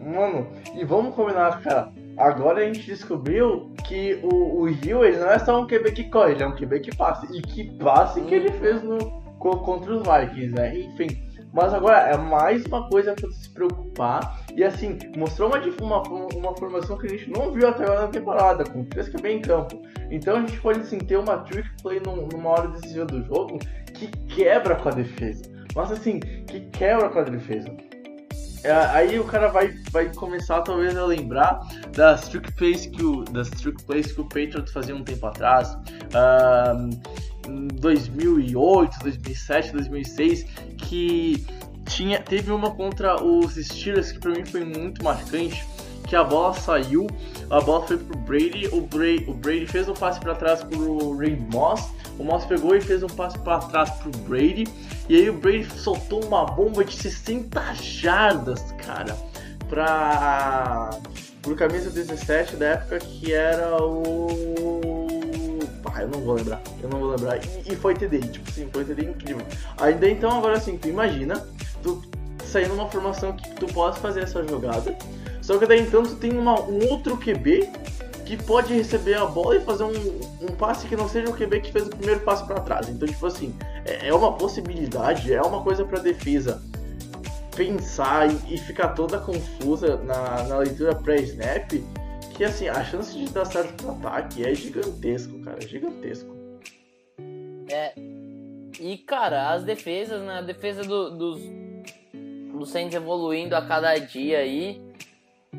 Mano, e vamos combinar, cara. Agora a gente descobriu que o, o Rio, ele não é só um QB que corre, ele é um QB que passa. E que passe que ele fez no, contra os Vikings, né? Enfim. Mas agora é mais uma coisa para se preocupar. E assim, mostrou uma, uma, uma formação que a gente não viu até agora na temporada, com três que bem em campo. Então a gente pode assim, ter uma trick play numa hora decisiva do jogo que quebra com a defesa. Mas assim, que quebra com a defesa. É, aí o cara vai, vai começar talvez a lembrar das trick plays que o, das trick plays que o Patriots fazia um tempo atrás. 2008, 2007, 2006, que tinha, teve uma contra os Steelers que para mim foi muito marcante, que a bola saiu, a bola foi pro Brady, o Brady, o Brady fez um passe para trás pro Ray Moss, o Moss pegou e fez um passe para trás pro Brady, e aí o Brady soltou uma bomba de 60 jardas, cara, pra pro camisa 17 da época que era o eu não vou lembrar, eu não vou lembrar. E, e foi TD, tipo assim, foi TD incrível. Ainda então, agora assim, tu imagina, tu sair numa formação que tu possa fazer essa jogada, só que daí então tu tem uma, um outro QB que pode receber a bola e fazer um, um passe que não seja o QB que fez o primeiro passe para trás. Então, tipo assim, é, é, uma possibilidade, é uma coisa para defesa pensar e, e, ficar toda confusa na, na leitura pré-snap que assim, a chance de dar certo pro ataque é gigantesco, cara, é gigantesco. É. E, cara, as defesas, né? A defesa do, dos, do Saints evoluindo a cada dia aí.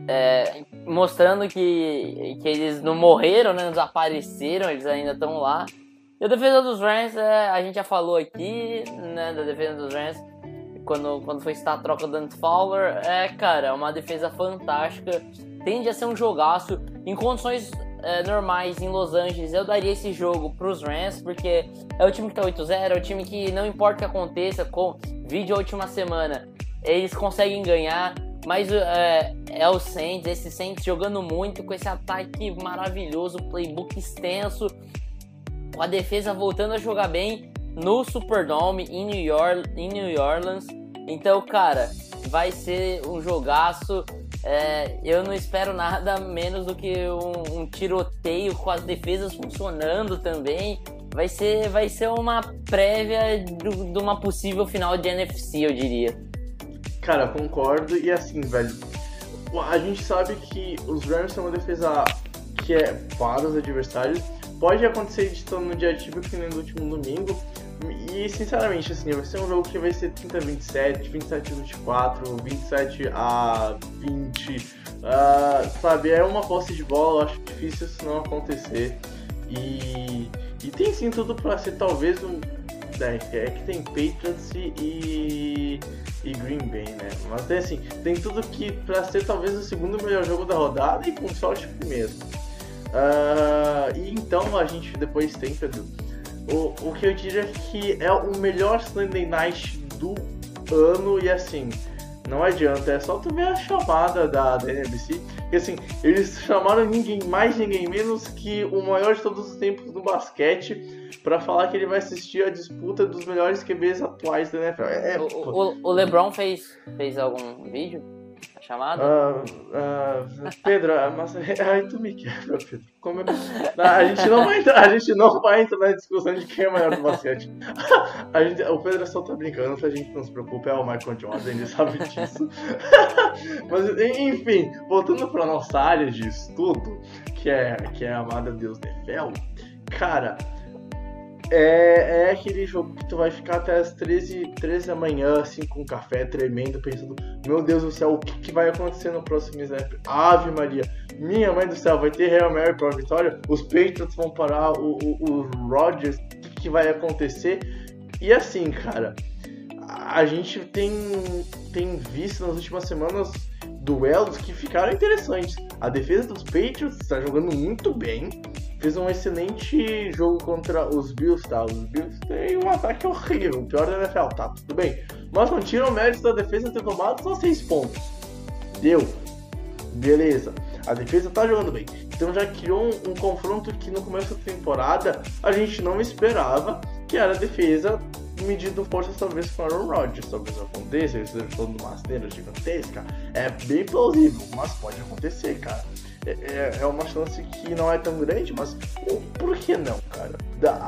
É, mostrando que, que eles não morreram, né? Desapareceram, eles ainda estão lá. E a defesa dos Rams, é, a gente já falou aqui, né? Da defesa dos Rams, quando, quando foi citar a troca do Dante Fowler. É, cara, é uma defesa fantástica tende a ser um jogaço. Em condições é, normais em Los Angeles, eu daria esse jogo pros Rams, porque é o time que tá 8-0, é o time que não importa o que aconteça, com vídeo a última semana, eles conseguem ganhar. Mas é, é o Saints, esse Saints jogando muito, com esse ataque maravilhoso, playbook extenso, com a defesa voltando a jogar bem no Superdome em New, York, em New Orleans. Então, cara, vai ser um jogaço. É, eu não espero nada menos do que um, um, tiroteio com as defesas funcionando também. Vai ser, vai ser uma prévia de uma possível final de NFC, eu diria. Cara, concordo. E assim, velho, a gente sabe que os Rams são uma defesa que é para os adversários. Pode acontecer de estar no dia ativo que nem no último domingo, e sinceramente, assim, vai ser um jogo que vai ser 30 a 27, 27 a 24, 27 a 20. Uh, sabe, é uma posse de bola, acho difícil isso não acontecer. E, e tem sim tudo para ser talvez um. É, é que tem Patriots e, e Green Bay, né? Mas tem assim, tem tudo que para ser talvez o segundo melhor jogo da rodada e com sorte primeiro. Uh, e então a gente depois tem, Pedro, o, o que eu diria que é o melhor Sunday Night do ano e assim, não adianta, é só tu ver a chamada da, da NBC, que assim, eles chamaram ninguém mais, ninguém menos que o maior de todos os tempos do basquete para falar que ele vai assistir a disputa dos melhores QBs atuais da NFL. É, o, o, o LeBron fez, fez algum vídeo? Chamada? Uh, uh, Pedro, ah, mas aí tu me quebra, Pedro. Como a gente não vai entrar, a gente não vai entrar na discussão de quem é maior do basquete. <laughs> A gente, o Pedro só tá brincando, a gente não se preocupa, é o Michael Jones, ele sabe disso. <laughs> mas enfim, voltando pra nossa área de estudo, que é, que é a amada Deus Nefel, cara, é, é aquele jogo que tu vai ficar até as 13, 13 da manhã, assim, com café tremendo, pensando, meu Deus do céu, o que, que vai acontecer no próximo snap? Ave Maria, minha mãe do céu, vai ter Real Mary para a vitória? Os Patriots vão parar o, o, o Rodgers? O que, que vai acontecer? E assim, cara, a gente tem, tem visto nas últimas semanas duelos que ficaram interessantes. A defesa dos Patriots está jogando muito bem fez um excelente jogo contra os Bills, tá? Os Bills têm um ataque horrível, pior da NFL, tá? Tudo bem. Mas não tiram o mérito da defesa ter tomado só 6 pontos. Deu. Beleza. A defesa tá jogando bem. Então já criou um, um, confronto que no começo da temporada a gente não esperava, que era a defesa medindo forças talvez com Aaron Rodgers. Talvez aconteça, eles estão de uma asneira gigantesca. É bem plausível, mas pode acontecer, cara. É, é, é uma chance que não é tão grande, mas por que não, cara?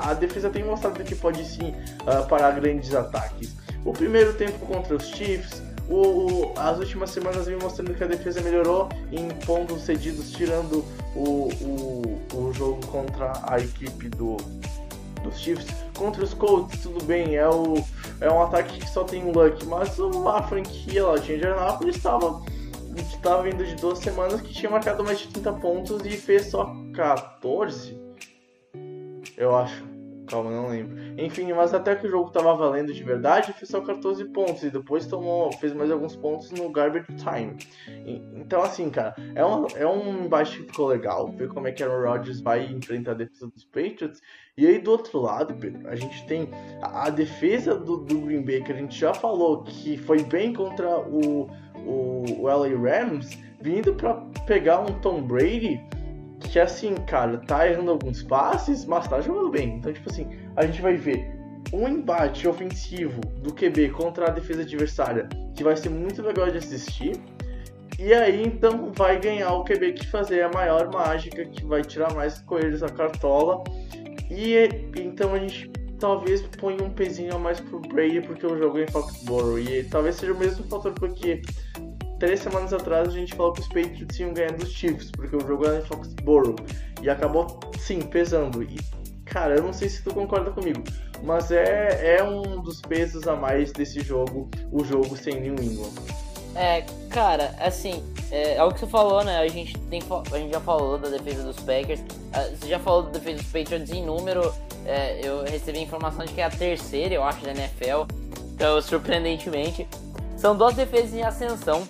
A defesa tem mostrado que pode sim uh, parar grandes ataques. O primeiro tempo contra os Chiefs, o, as últimas semanas vem mostrando que a defesa melhorou em pontos cedidos, tirando o, o, o jogo contra a equipe do, dos Chiefs. Contra os Colts, tudo bem, é, o, é um ataque que só tem luck, mas a franquia lá de Indianapolis estava que estava vindo de duas semanas que tinha marcado mais de 30 pontos e fez só 14. Eu acho. Calma, não lembro. Enfim, mas até que o jogo tava valendo de verdade, fez só 14 pontos. E depois tomou, fez mais alguns pontos no garbage time. E, então, assim, cara, é um, é um embate que ficou legal. Ver como é que Aaron Rodgers vai enfrentar a defesa dos Patriots. E aí, do outro lado, Pedro, a gente tem a, a defesa do, do Green Bay, que a gente já falou que foi bem contra o o, o LA Rams vindo para pegar um Tom Brady que assim, cara, tá errando alguns passes, mas tá jogando bem. Então, tipo assim, a gente vai ver um embate ofensivo do QB contra a defesa adversária que vai ser muito legal de assistir. E aí então vai ganhar o QB que fazer a maior mágica, que vai tirar mais coelhos da cartola. E então a gente talvez ponha um pezinho a mais pro Brady porque jogo é em Foxborough. E talvez seja o mesmo fator porque três semanas atrás a gente falou que os Patriots iam ganhar dos Chiefs, porque o jogo era em Foxborough. E acabou, sim, pesando. E, cara, eu não sei se tu concorda comigo, mas é, é um dos pesos a mais desse jogo, o jogo sem New England. É, cara, assim, é, é o que você falou, né? A gente, tem, a gente já falou da defesa dos Packers, é, você já falou da defesa dos Patriots em número. É, eu recebi a informação de que é a terceira, eu acho, da NFL. Então, surpreendentemente, são duas defesas em ascensão.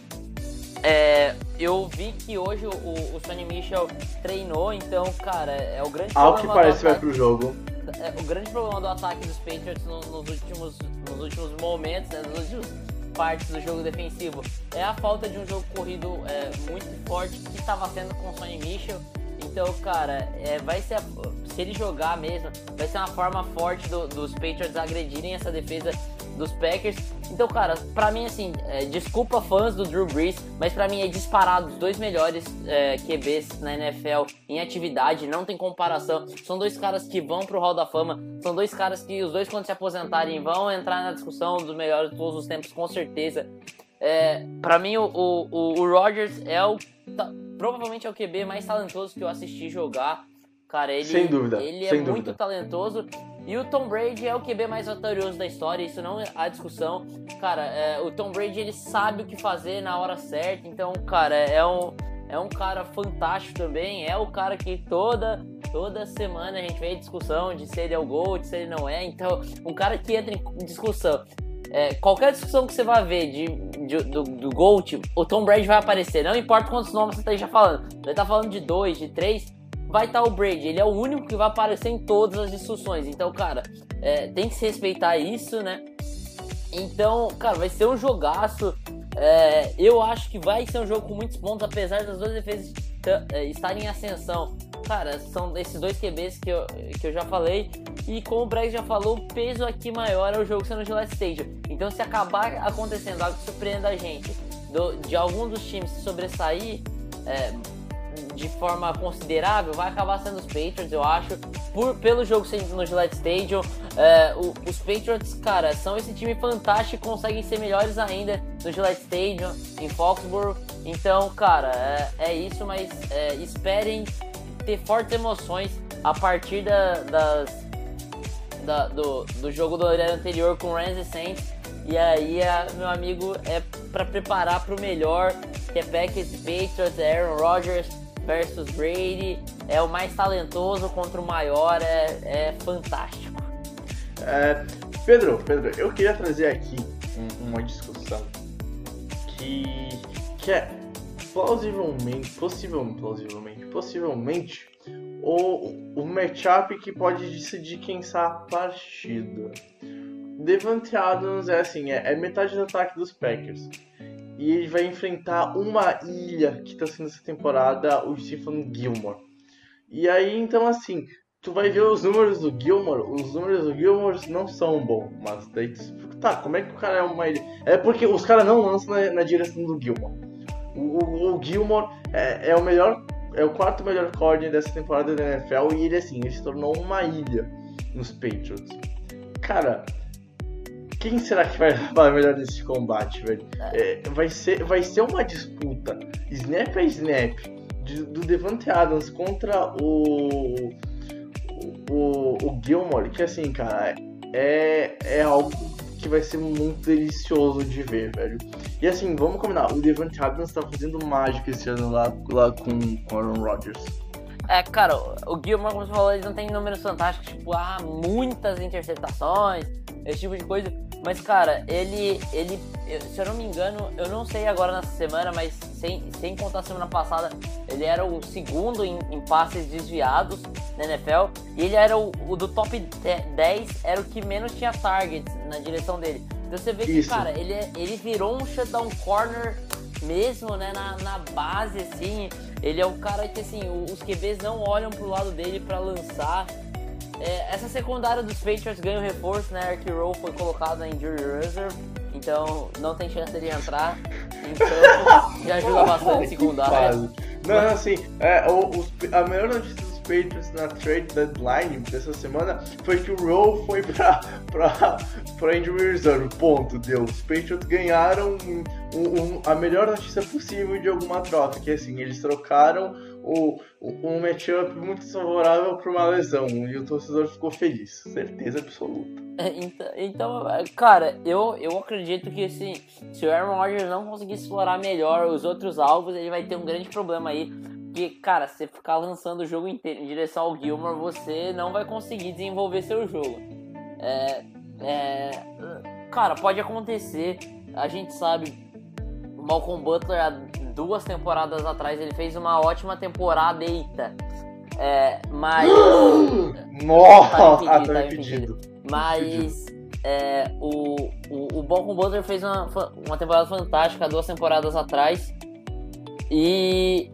É, eu vi que hoje o, o Sonny Mitchell treinou, então, cara, é o grande Ao que parece vai pro jogo. É, o grande problema do ataque dos Patriots nos, nos últimos, nos últimos momentos, né, nos últimos partes do jogo defensivo, é a falta de um jogo corrido é, muito forte que estava sendo com o Sonny Mitchell. Então, cara, é, vai ser. Se ele jogar mesmo, vai ser uma forma forte do, dos Patriots agredirem essa defesa dos Packers. Então, cara, pra mim, assim, é, desculpa fãs do Drew Brees, mas pra mim é disparado os dois melhores é, QBs na NFL em atividade, não tem comparação. São dois caras que vão pro Hall da Fama, são dois caras que os dois, quando se aposentarem, vão entrar na discussão dos melhores de todos os tempos, com certeza. É, para mim, o, o, o Rodgers é o. Provavelmente é o QB mais talentoso que eu assisti jogar. Cara, ele, sem dúvida, ele é sem muito dúvida. talentoso. E o Tom Brady é o QB mais vitorioso da história, isso não há discussão. Cara, é, o Tom Brady ele sabe o que fazer na hora certa, então, cara, é um, é um cara fantástico também. É o cara que toda, toda semana a gente vê discussão de se ele é o GOAT, se ele não é. Então, um cara que entra em discussão. É, qualquer discussão que você vai ver de, de do, do GOAT, o Tom Brady vai aparecer. Não importa quantos nomes você esteja falando. Ele tá falando de dois, de três vai estar o Brady. Ele é o único que vai aparecer em todas as discussões. Então, cara, é, tem que se respeitar isso, né? Então, cara, vai ser um jogaço. É, eu acho que vai ser um jogo com muitos pontos, apesar das duas defesas é, estarem em ascensão. Cara, são esses dois QBs que eu, que eu já falei. E como o Breg já falou, o peso aqui maior é o jogo sendo Gillette Stadium. Então, se acabar acontecendo algo que surpreenda a gente, do, de algum dos times se sobressair, é, de forma considerável vai acabar sendo os Patriots, eu acho, por, pelo jogo sendo no Gillette Stadium. É, o, os Patriots, cara, são esse time fantástico, conseguem ser melhores ainda no Gillette Stadium, em Foxborough. Então, cara, é, é isso, mas é, esperem ter fortes emoções a partir da, das, da, do, do jogo do horário anterior com o Rams e Saints. E aí, meu amigo, é para preparar para o melhor, que é Packers Patriots, Aaron Rodgers, versus Brady, é o mais talentoso contra o maior, é, é fantástico. É, Pedro, Pedro, eu queria trazer aqui um, uma discussão que, que é plausivelmente, possivelmente, plausivelmente, possivelmente o, o matchup que pode decidir quem sai a partida. Devante Adams é assim, é, é metade do ataque dos Packers e ele vai enfrentar uma ilha que está sendo essa temporada, o Stephen Gilmore. E aí, então, assim, tu vai ver os números do Gilmore, os números do Gilmore não são bons, mas daí tu tá, como é que o cara é uma ilha? É porque os caras não lançam na, na, direção do Gilmore. O, o, Gilmore é, é, o melhor, é o quarto melhor corner dessa temporada da NFL e ele, assim, ele se tornou uma ilha nos Patriots. Cara, quem será que vai <laughs> levar melhor nesse combate, velho? É, vai, ser, vai ser uma disputa snap a snap de, do Devante Adams contra o, o, o Gilmore, que assim, cara, é, é algo que vai ser muito delicioso de ver, velho. E assim, vamos combinar, o Devante Adams tá fazendo mágica esse ano lá, lá com, com Aaron Rodgers. É, cara, o Gilmore, como você falou, ele não tem números fantásticos, tipo, ah, muitas interceptações, esse tipo de coisa. Mas, cara, ele, ele, se eu não me engano, eu não sei agora nessa semana, mas sem, sem contar a semana passada, ele era o segundo em, em passes desviados na NFL. E ele era o, o, do top 10, era o que menos tinha targets na direção dele. Então você vê que, Isso. cara, ele, ele virou um shutdown corner mesmo, né, na, na base, assim. Ele é o cara que, assim, os QBs não olham pro lado dele para lançar. É, essa secundária dos Patriots ganha o reforço, né? Eric Rowe foi colocado na injury reserve, então não tem chance de entrar. Então <laughs> já ajuda bastante secundária. Não, assim, é, o, o, a melhor notícia dos Patriots na trade deadline dessa semana foi que o Rowe foi pra, pra, pra injury reserve. Ponto, deu. Os Patriots ganharam um, um, a melhor notícia possível de alguma troca, que assim, eles trocaram o, um matchup muito desfavorável para uma lesão e o torcedor ficou feliz, certeza absoluta. É, então, então, cara, eu, eu acredito que assim, se o Aaron Rodgers não conseguir explorar melhor os outros alvos, ele vai ter um grande problema aí. Porque, cara, se ficar lançando o jogo inteiro em direção ao Gilmore, você não vai conseguir desenvolver seu jogo. É, é, cara, pode acontecer. A gente sabe, Malcolm Butler duas temporadas atrás ele fez uma ótima temporada, eita. É, mas. <gasps> Nossa! Tá impedido, tá, tá impedido. Mas. É, o, o, o Butler fez uma, uma temporada fantástica duas temporadas atrás. E.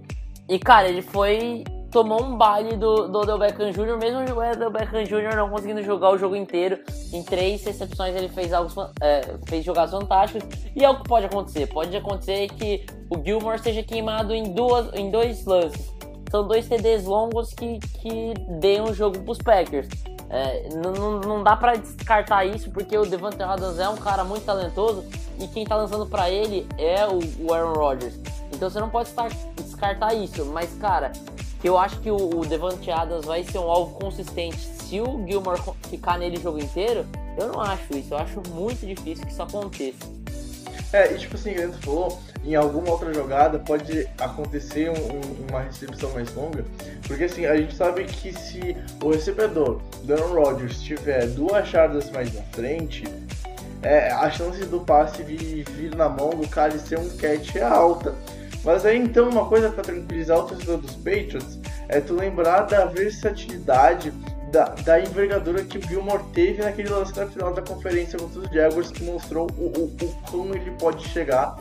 E, cara, ele foi tomou um baile do, do Odell Beckham Jr., mesmo o Odell Beckham Jr. não conseguindo jogar o jogo inteiro. Em três recepções ele fez, algo, é, fez jogadas fantásticas. E é o que pode acontecer. Pode acontecer que o Gilmore seja queimado em, duas, em dois lances. São dois TDs longos que, que deem um jogo pros Packers. É, não, não dá para descartar isso porque o Devante Adams é um cara muito talentoso e quem tá lançando para ele é o, o Aaron Rodgers. Então você não pode descartar isso, mas cara, eu acho que o, o Devante Adams vai ser um alvo consistente se o Gilmore ficar nele o jogo inteiro, eu não acho isso. Eu acho muito difícil que isso aconteça. É, e tipo assim, o falou, em alguma outra jogada pode acontecer um, uma recepção mais longa, porque assim, a gente sabe que se o recebedor, Aaron Rodgers, tiver duas jardas mais na frente, é, a chance do passe vir, vir na mão do cara e ser um catch é alta. Mas aí então uma coisa para tranquilizar o torcedor dos Patriots é tu lembrar da versatilidade, da, da envergadura que o Gilmore teve naquele lance na final da conferência contra os Jaguars que mostrou o, o, o como ele pode chegar,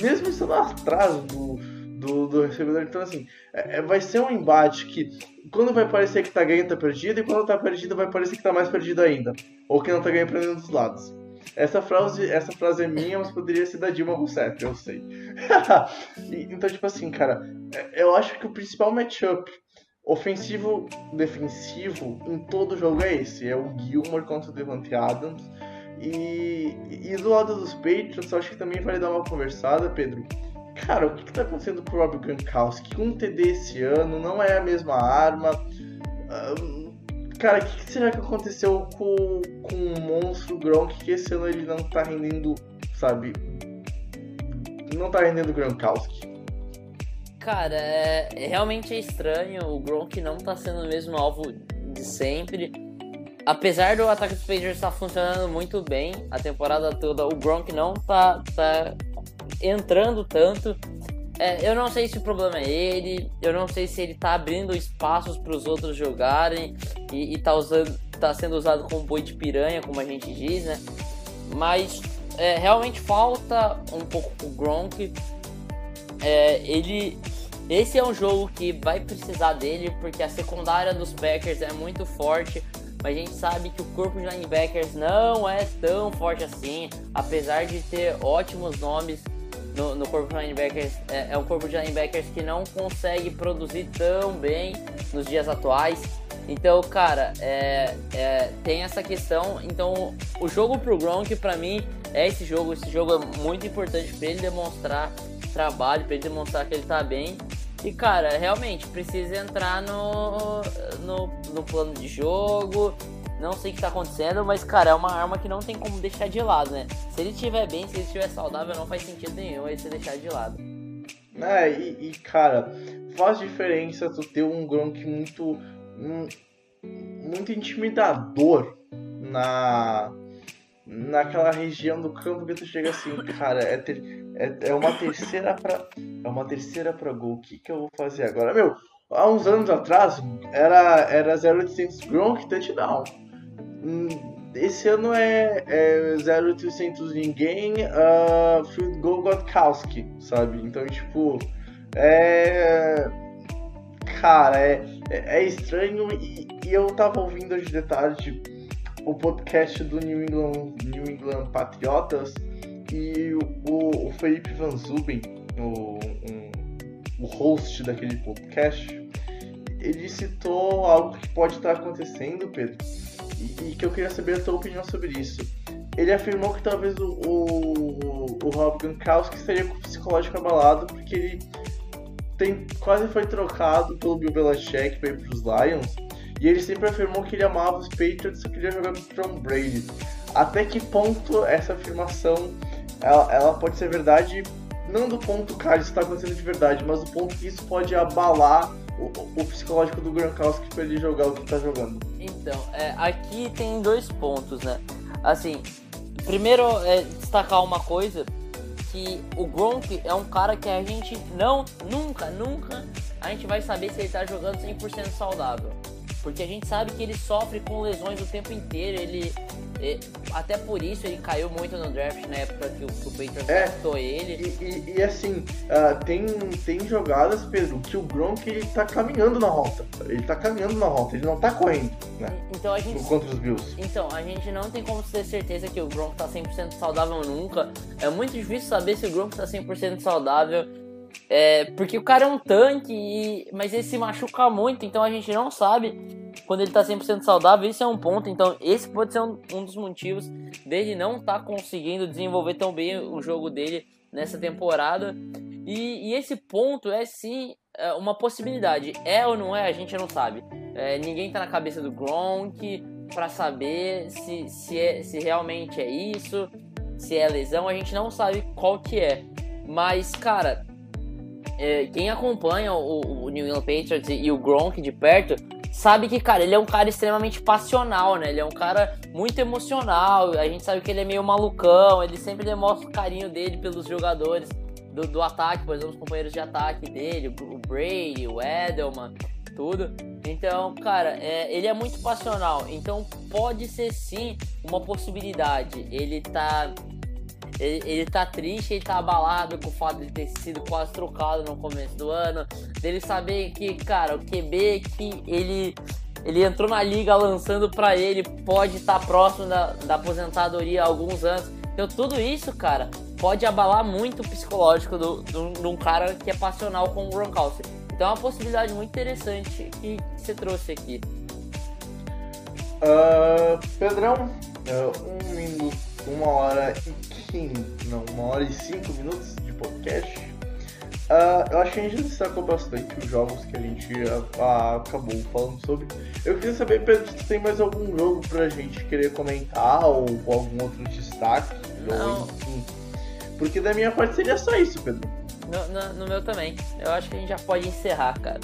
mesmo estando atrás do, do, do recebedor. Então assim, é, é, vai ser um embate que quando vai parecer que tá ganhando tá perdido e quando tá perdido vai parecer que tá mais perdido ainda. Ou que não tá ganhando pra nenhum dos lados. Essa frase, essa frase é minha, mas poderia ser da Dilma Rousseff, eu sei. <laughs> então, tipo assim, cara, é, eu acho que o principal matchup ofensivo-defensivo em todo jogo é esse. É o Gilmore contra o Devante Adams. E, e do lado dos Patriots, eu acho que também vale dar uma conversada, Pedro. Cara, o que, que tá acontecendo com o Rob Gronkowski? Um TD esse ano, não é a mesma arma. Um, Cara, o que, que, será que aconteceu com, com o monstro Gronk que esse ano ele não tá rendendo, sabe? Não tá rendendo Gronkowski. Cara, é, é, realmente é estranho. O Gronk não tá sendo o mesmo alvo de sempre. Apesar do ataque dos Patriots estar funcionando muito bem a temporada toda, o Gronk não tá, tá entrando tanto. É, eu não sei se o problema é ele, eu não sei se ele tá abrindo espaços para os outros jogarem e, e tá, usando, tá sendo usado como boi de piranha, como a gente diz, né? Mas é, realmente falta um pouco o Gronk. É, ele, esse é um jogo que vai precisar dele porque a secundária dos Packers é muito forte. Mas a gente sabe que o corpo de linebackers não é tão forte assim, apesar de ter ótimos nomes no, no corpo de linebackers é, é, um corpo de linebackers que não consegue produzir tão bem nos dias atuais. Então, cara, é, é, tem essa questão. Então, o jogo pro Gronk, para mim, é esse jogo. Esse jogo é muito importante para ele demonstrar trabalho, para ele demonstrar que ele tá bem. E, cara, realmente precisa entrar no, no, no plano de jogo, não sei o que tá acontecendo, mas, cara, é uma arma que não tem como deixar de lado, né? Se ele estiver bem, se ele estiver saudável, não faz sentido nenhum aí você deixar de lado. É, e, e, cara, faz diferença tu ter um Gronk muito. Um, muito intimidador na. naquela região do campo que tu chega assim, cara, é, ter, é, é uma terceira pra. É uma terceira pra gol. O que, que eu vou fazer agora? Meu, há uns anos atrás era, era 0800 Gronk touchdown. Hum, esse ano é, é 0800 ninguém, uh, Field Goal Gotkowski, sabe? Então, tipo, é. Cara, é, é, é estranho e, e, eu tava ouvindo hoje de tarde o podcast do New England, New England Patriotas e o, o Felipe Van Zuben, o, um, o host daquele podcast, ele citou algo que pode estar acontecendo, Pedro e, que eu queria saber a tua opinião sobre isso. Ele afirmou que talvez o, o, o Rob Gronkowski estaria com o psicológico abalado porque ele tem, quase foi trocado pelo Bill Belichick para ir para os Lions e ele sempre afirmou que ele amava os Patriots e queria jogar com Tom Brady. Até que ponto essa afirmação ela, ela pode ser verdade? Não do ponto, cara, isso está acontecendo de verdade, mas do ponto que isso pode abalar o, o psicológico do Gronkowski para ele jogar o que está jogando. Então, é, aqui tem dois pontos, né? Assim, primeiro é destacar uma coisa que o Gronk é um cara que a gente não, nunca, nunca a gente vai saber se ele tá jogando 100% saudável. Porque a gente sabe que ele sofre com lesões o tempo inteiro, ele e, até por isso ele caiu muito no draft na época que o, que o Patriots é, draftou ele. E, e, e assim, uh, tem, tem jogadas, Pedro, que o Gronk ele tá caminhando na rota. Ele tá caminhando na rota, ele não tá correndo, né? Então a gente. Contra os Bills. Então, a gente não tem como ter certeza que o Gronk tá 100% saudável nunca. É muito difícil saber se o Gronk tá 100% saudável. É, porque o cara é um tanque, e, mas ele se machuca muito, então a gente não sabe quando ele tá 100% saudável, isso é um ponto. Então, esse pode ser um, um dos motivos dele não estar tá conseguindo desenvolver tão bem o jogo dele nessa temporada. E, e, esse ponto é sim é uma possibilidade. É ou não é, a gente não sabe. É, ninguém tá na cabeça do Gronk para saber se, se, é, se realmente é isso, se é lesão, a gente não sabe qual que é. Mas, cara, é, quem acompanha o, o, New England Patriots e, o Gronk de perto sabe que, cara, ele é um cara extremamente passional, né? Ele é um cara muito emocional. A gente sabe que ele é meio malucão, ele sempre demonstra o carinho dele pelos jogadores do, do ataque, por exemplo, os companheiros de ataque dele, o Brady, o Edelman, tudo. Então, cara, é, ele é muito passional. Então, pode ser sim uma possibilidade. Ele tá. Ele, ele tá triste, ele tá abalado com o fato de ter sido quase trocado no começo do ano. Dele saber que, cara, o QB que ele ele entrou na liga lançando para ele, pode estar tá próximo da, da aposentadoria há alguns anos. Então tudo isso, cara, pode abalar muito o psicológico do, do, de um cara que é passional como o Gronkowski. Então é uma possibilidade muito interessante que você trouxe aqui. Uh, Pedrão, um minuto, uma hora e não, uma hora e cinco minutos de podcast. Uh, eu acho que a gente destacou bastante os jogos que a gente uh, acabou falando sobre. Eu queria saber, Pedro, se tem mais algum jogo pra gente querer comentar ou, ou algum outro destaque. Não. Ou, enfim. Porque da minha parte seria só isso, Pedro. No, no, no, meu também. Eu acho que a gente já pode encerrar, cara.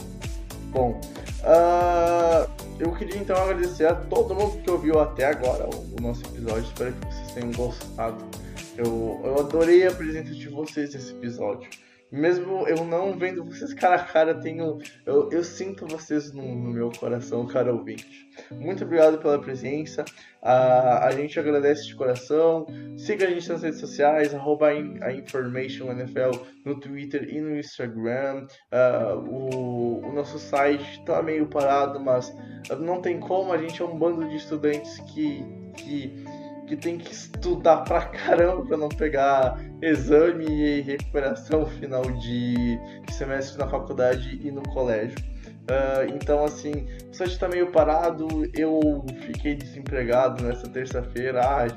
Bom, uh, eu queria então agradecer a todo mundo que ouviu até agora o, o nosso episódio. Espero que vocês tenham gostado. Eu, eu adorei a presença de vocês nesse episódio. Mesmo eu não vendo vocês cara a cara, tenho, eu, eu sinto vocês no, no meu coração, cara ouvinte. Muito obrigado pela presença. Uh, a gente agradece de coração. Siga a gente nas redes sociais, arroba a Information NFL no Twitter e no Instagram. Uh, o, o, nosso site está meio parado, mas não tem como. A gente é um bando de estudantes que, que que tem que estudar pra caramba pra não pegar exame e recuperação <laughs> final de, semestre na faculdade e no colégio. Uh, então, assim, o site tá meio parado. Eu fiquei desempregado nessa terça-feira. Ai,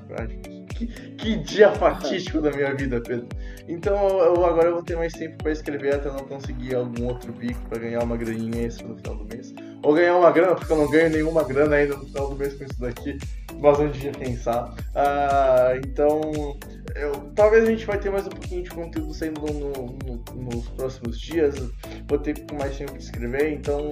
que, que, dia fatídico da minha vida, Pedro. Então, eu, agora eu vou ter mais tempo para escrever até não conseguir algum outro bico para ganhar uma graninha extra no final do mês. Ou ganhar uma grana, porque eu não ganho nenhuma grana ainda no final do mês com isso daqui um dia pensar. Ah, então, eu, talvez a gente vai ter mais um pouquinho de conteúdo saindo no, no, nos próximos dias. Vou ter mais tempo de escrever, então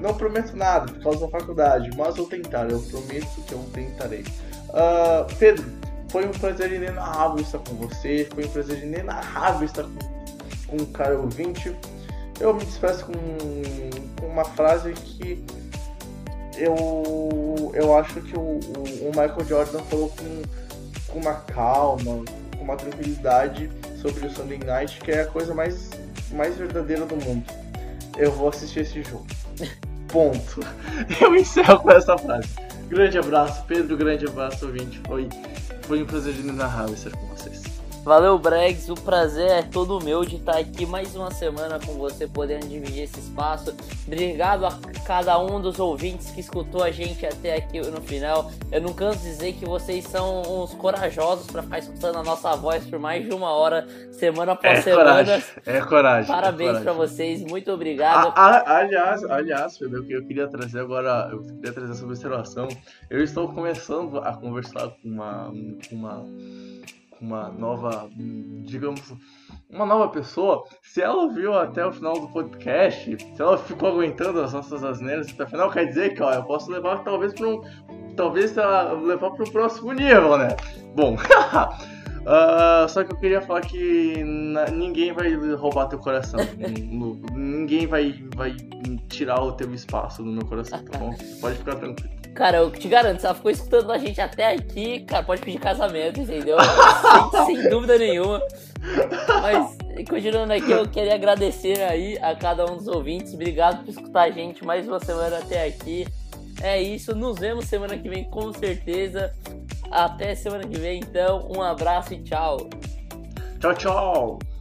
não prometo nada por causa da faculdade, mas vou tentar. Eu prometo que eu tentarei. Ah, Pedro, foi um prazer inenarrável estar com você. Foi um prazer inenarrável estar com, com um cara ouvinte. Eu me despeço com, com uma frase que eu, eu acho que o, o, Michael Jordan falou com, com uma calma, com uma tranquilidade sobre o Sunday Night, que é a coisa mais, mais verdadeira do mundo. Eu vou assistir esse jogo. <laughs> Ponto. Eu encerro com essa frase. Grande abraço, Pedro. Grande abraço, ouvinte. Foi, foi um prazer de narrar estar com vocês. Valeu, Bregs. O prazer é todo meu de estar aqui mais uma semana com você, podendo dividir esse espaço. Obrigado a cada um dos ouvintes que escutou a gente até aqui no final. Eu não canso dizer que vocês são uns corajosos para ficar escutando a nossa voz por mais de uma hora, semana após é semana. Coragem. É coragem. Parabéns é para vocês. Muito obrigado. A, a, aliás, aliás, Pedro, eu queria trazer agora, eu queria trazer essa observação. Eu estou começando a conversar com uma, com uma nova, digamos, uma nova pessoa, se ela ouviu até o final do podcast, se ela ficou aguentando as nossas asneiras até o final, quer dizer que ó, eu posso levar talvez para um. Talvez levar para o próximo nível, né? Bom. Uh, <laughs> só que eu queria falar que ninguém vai roubar teu coração. <laughs> ninguém vai, vai tirar o teu espaço no meu coração, tá bom? Pode ficar tranquilo. Cara, eu te garanto, se ela ficou escutando a gente até aqui, cara, pode pedir casamento, entendeu? <laughs> sem, sem dúvida nenhuma. Mas, continuando aqui, eu queria agradecer aí a cada um dos ouvintes. Obrigado por escutar a gente mais uma semana até aqui. É isso, nos vemos semana que vem com certeza. Até semana que vem, então. Um abraço e tchau. Tchau, tchau.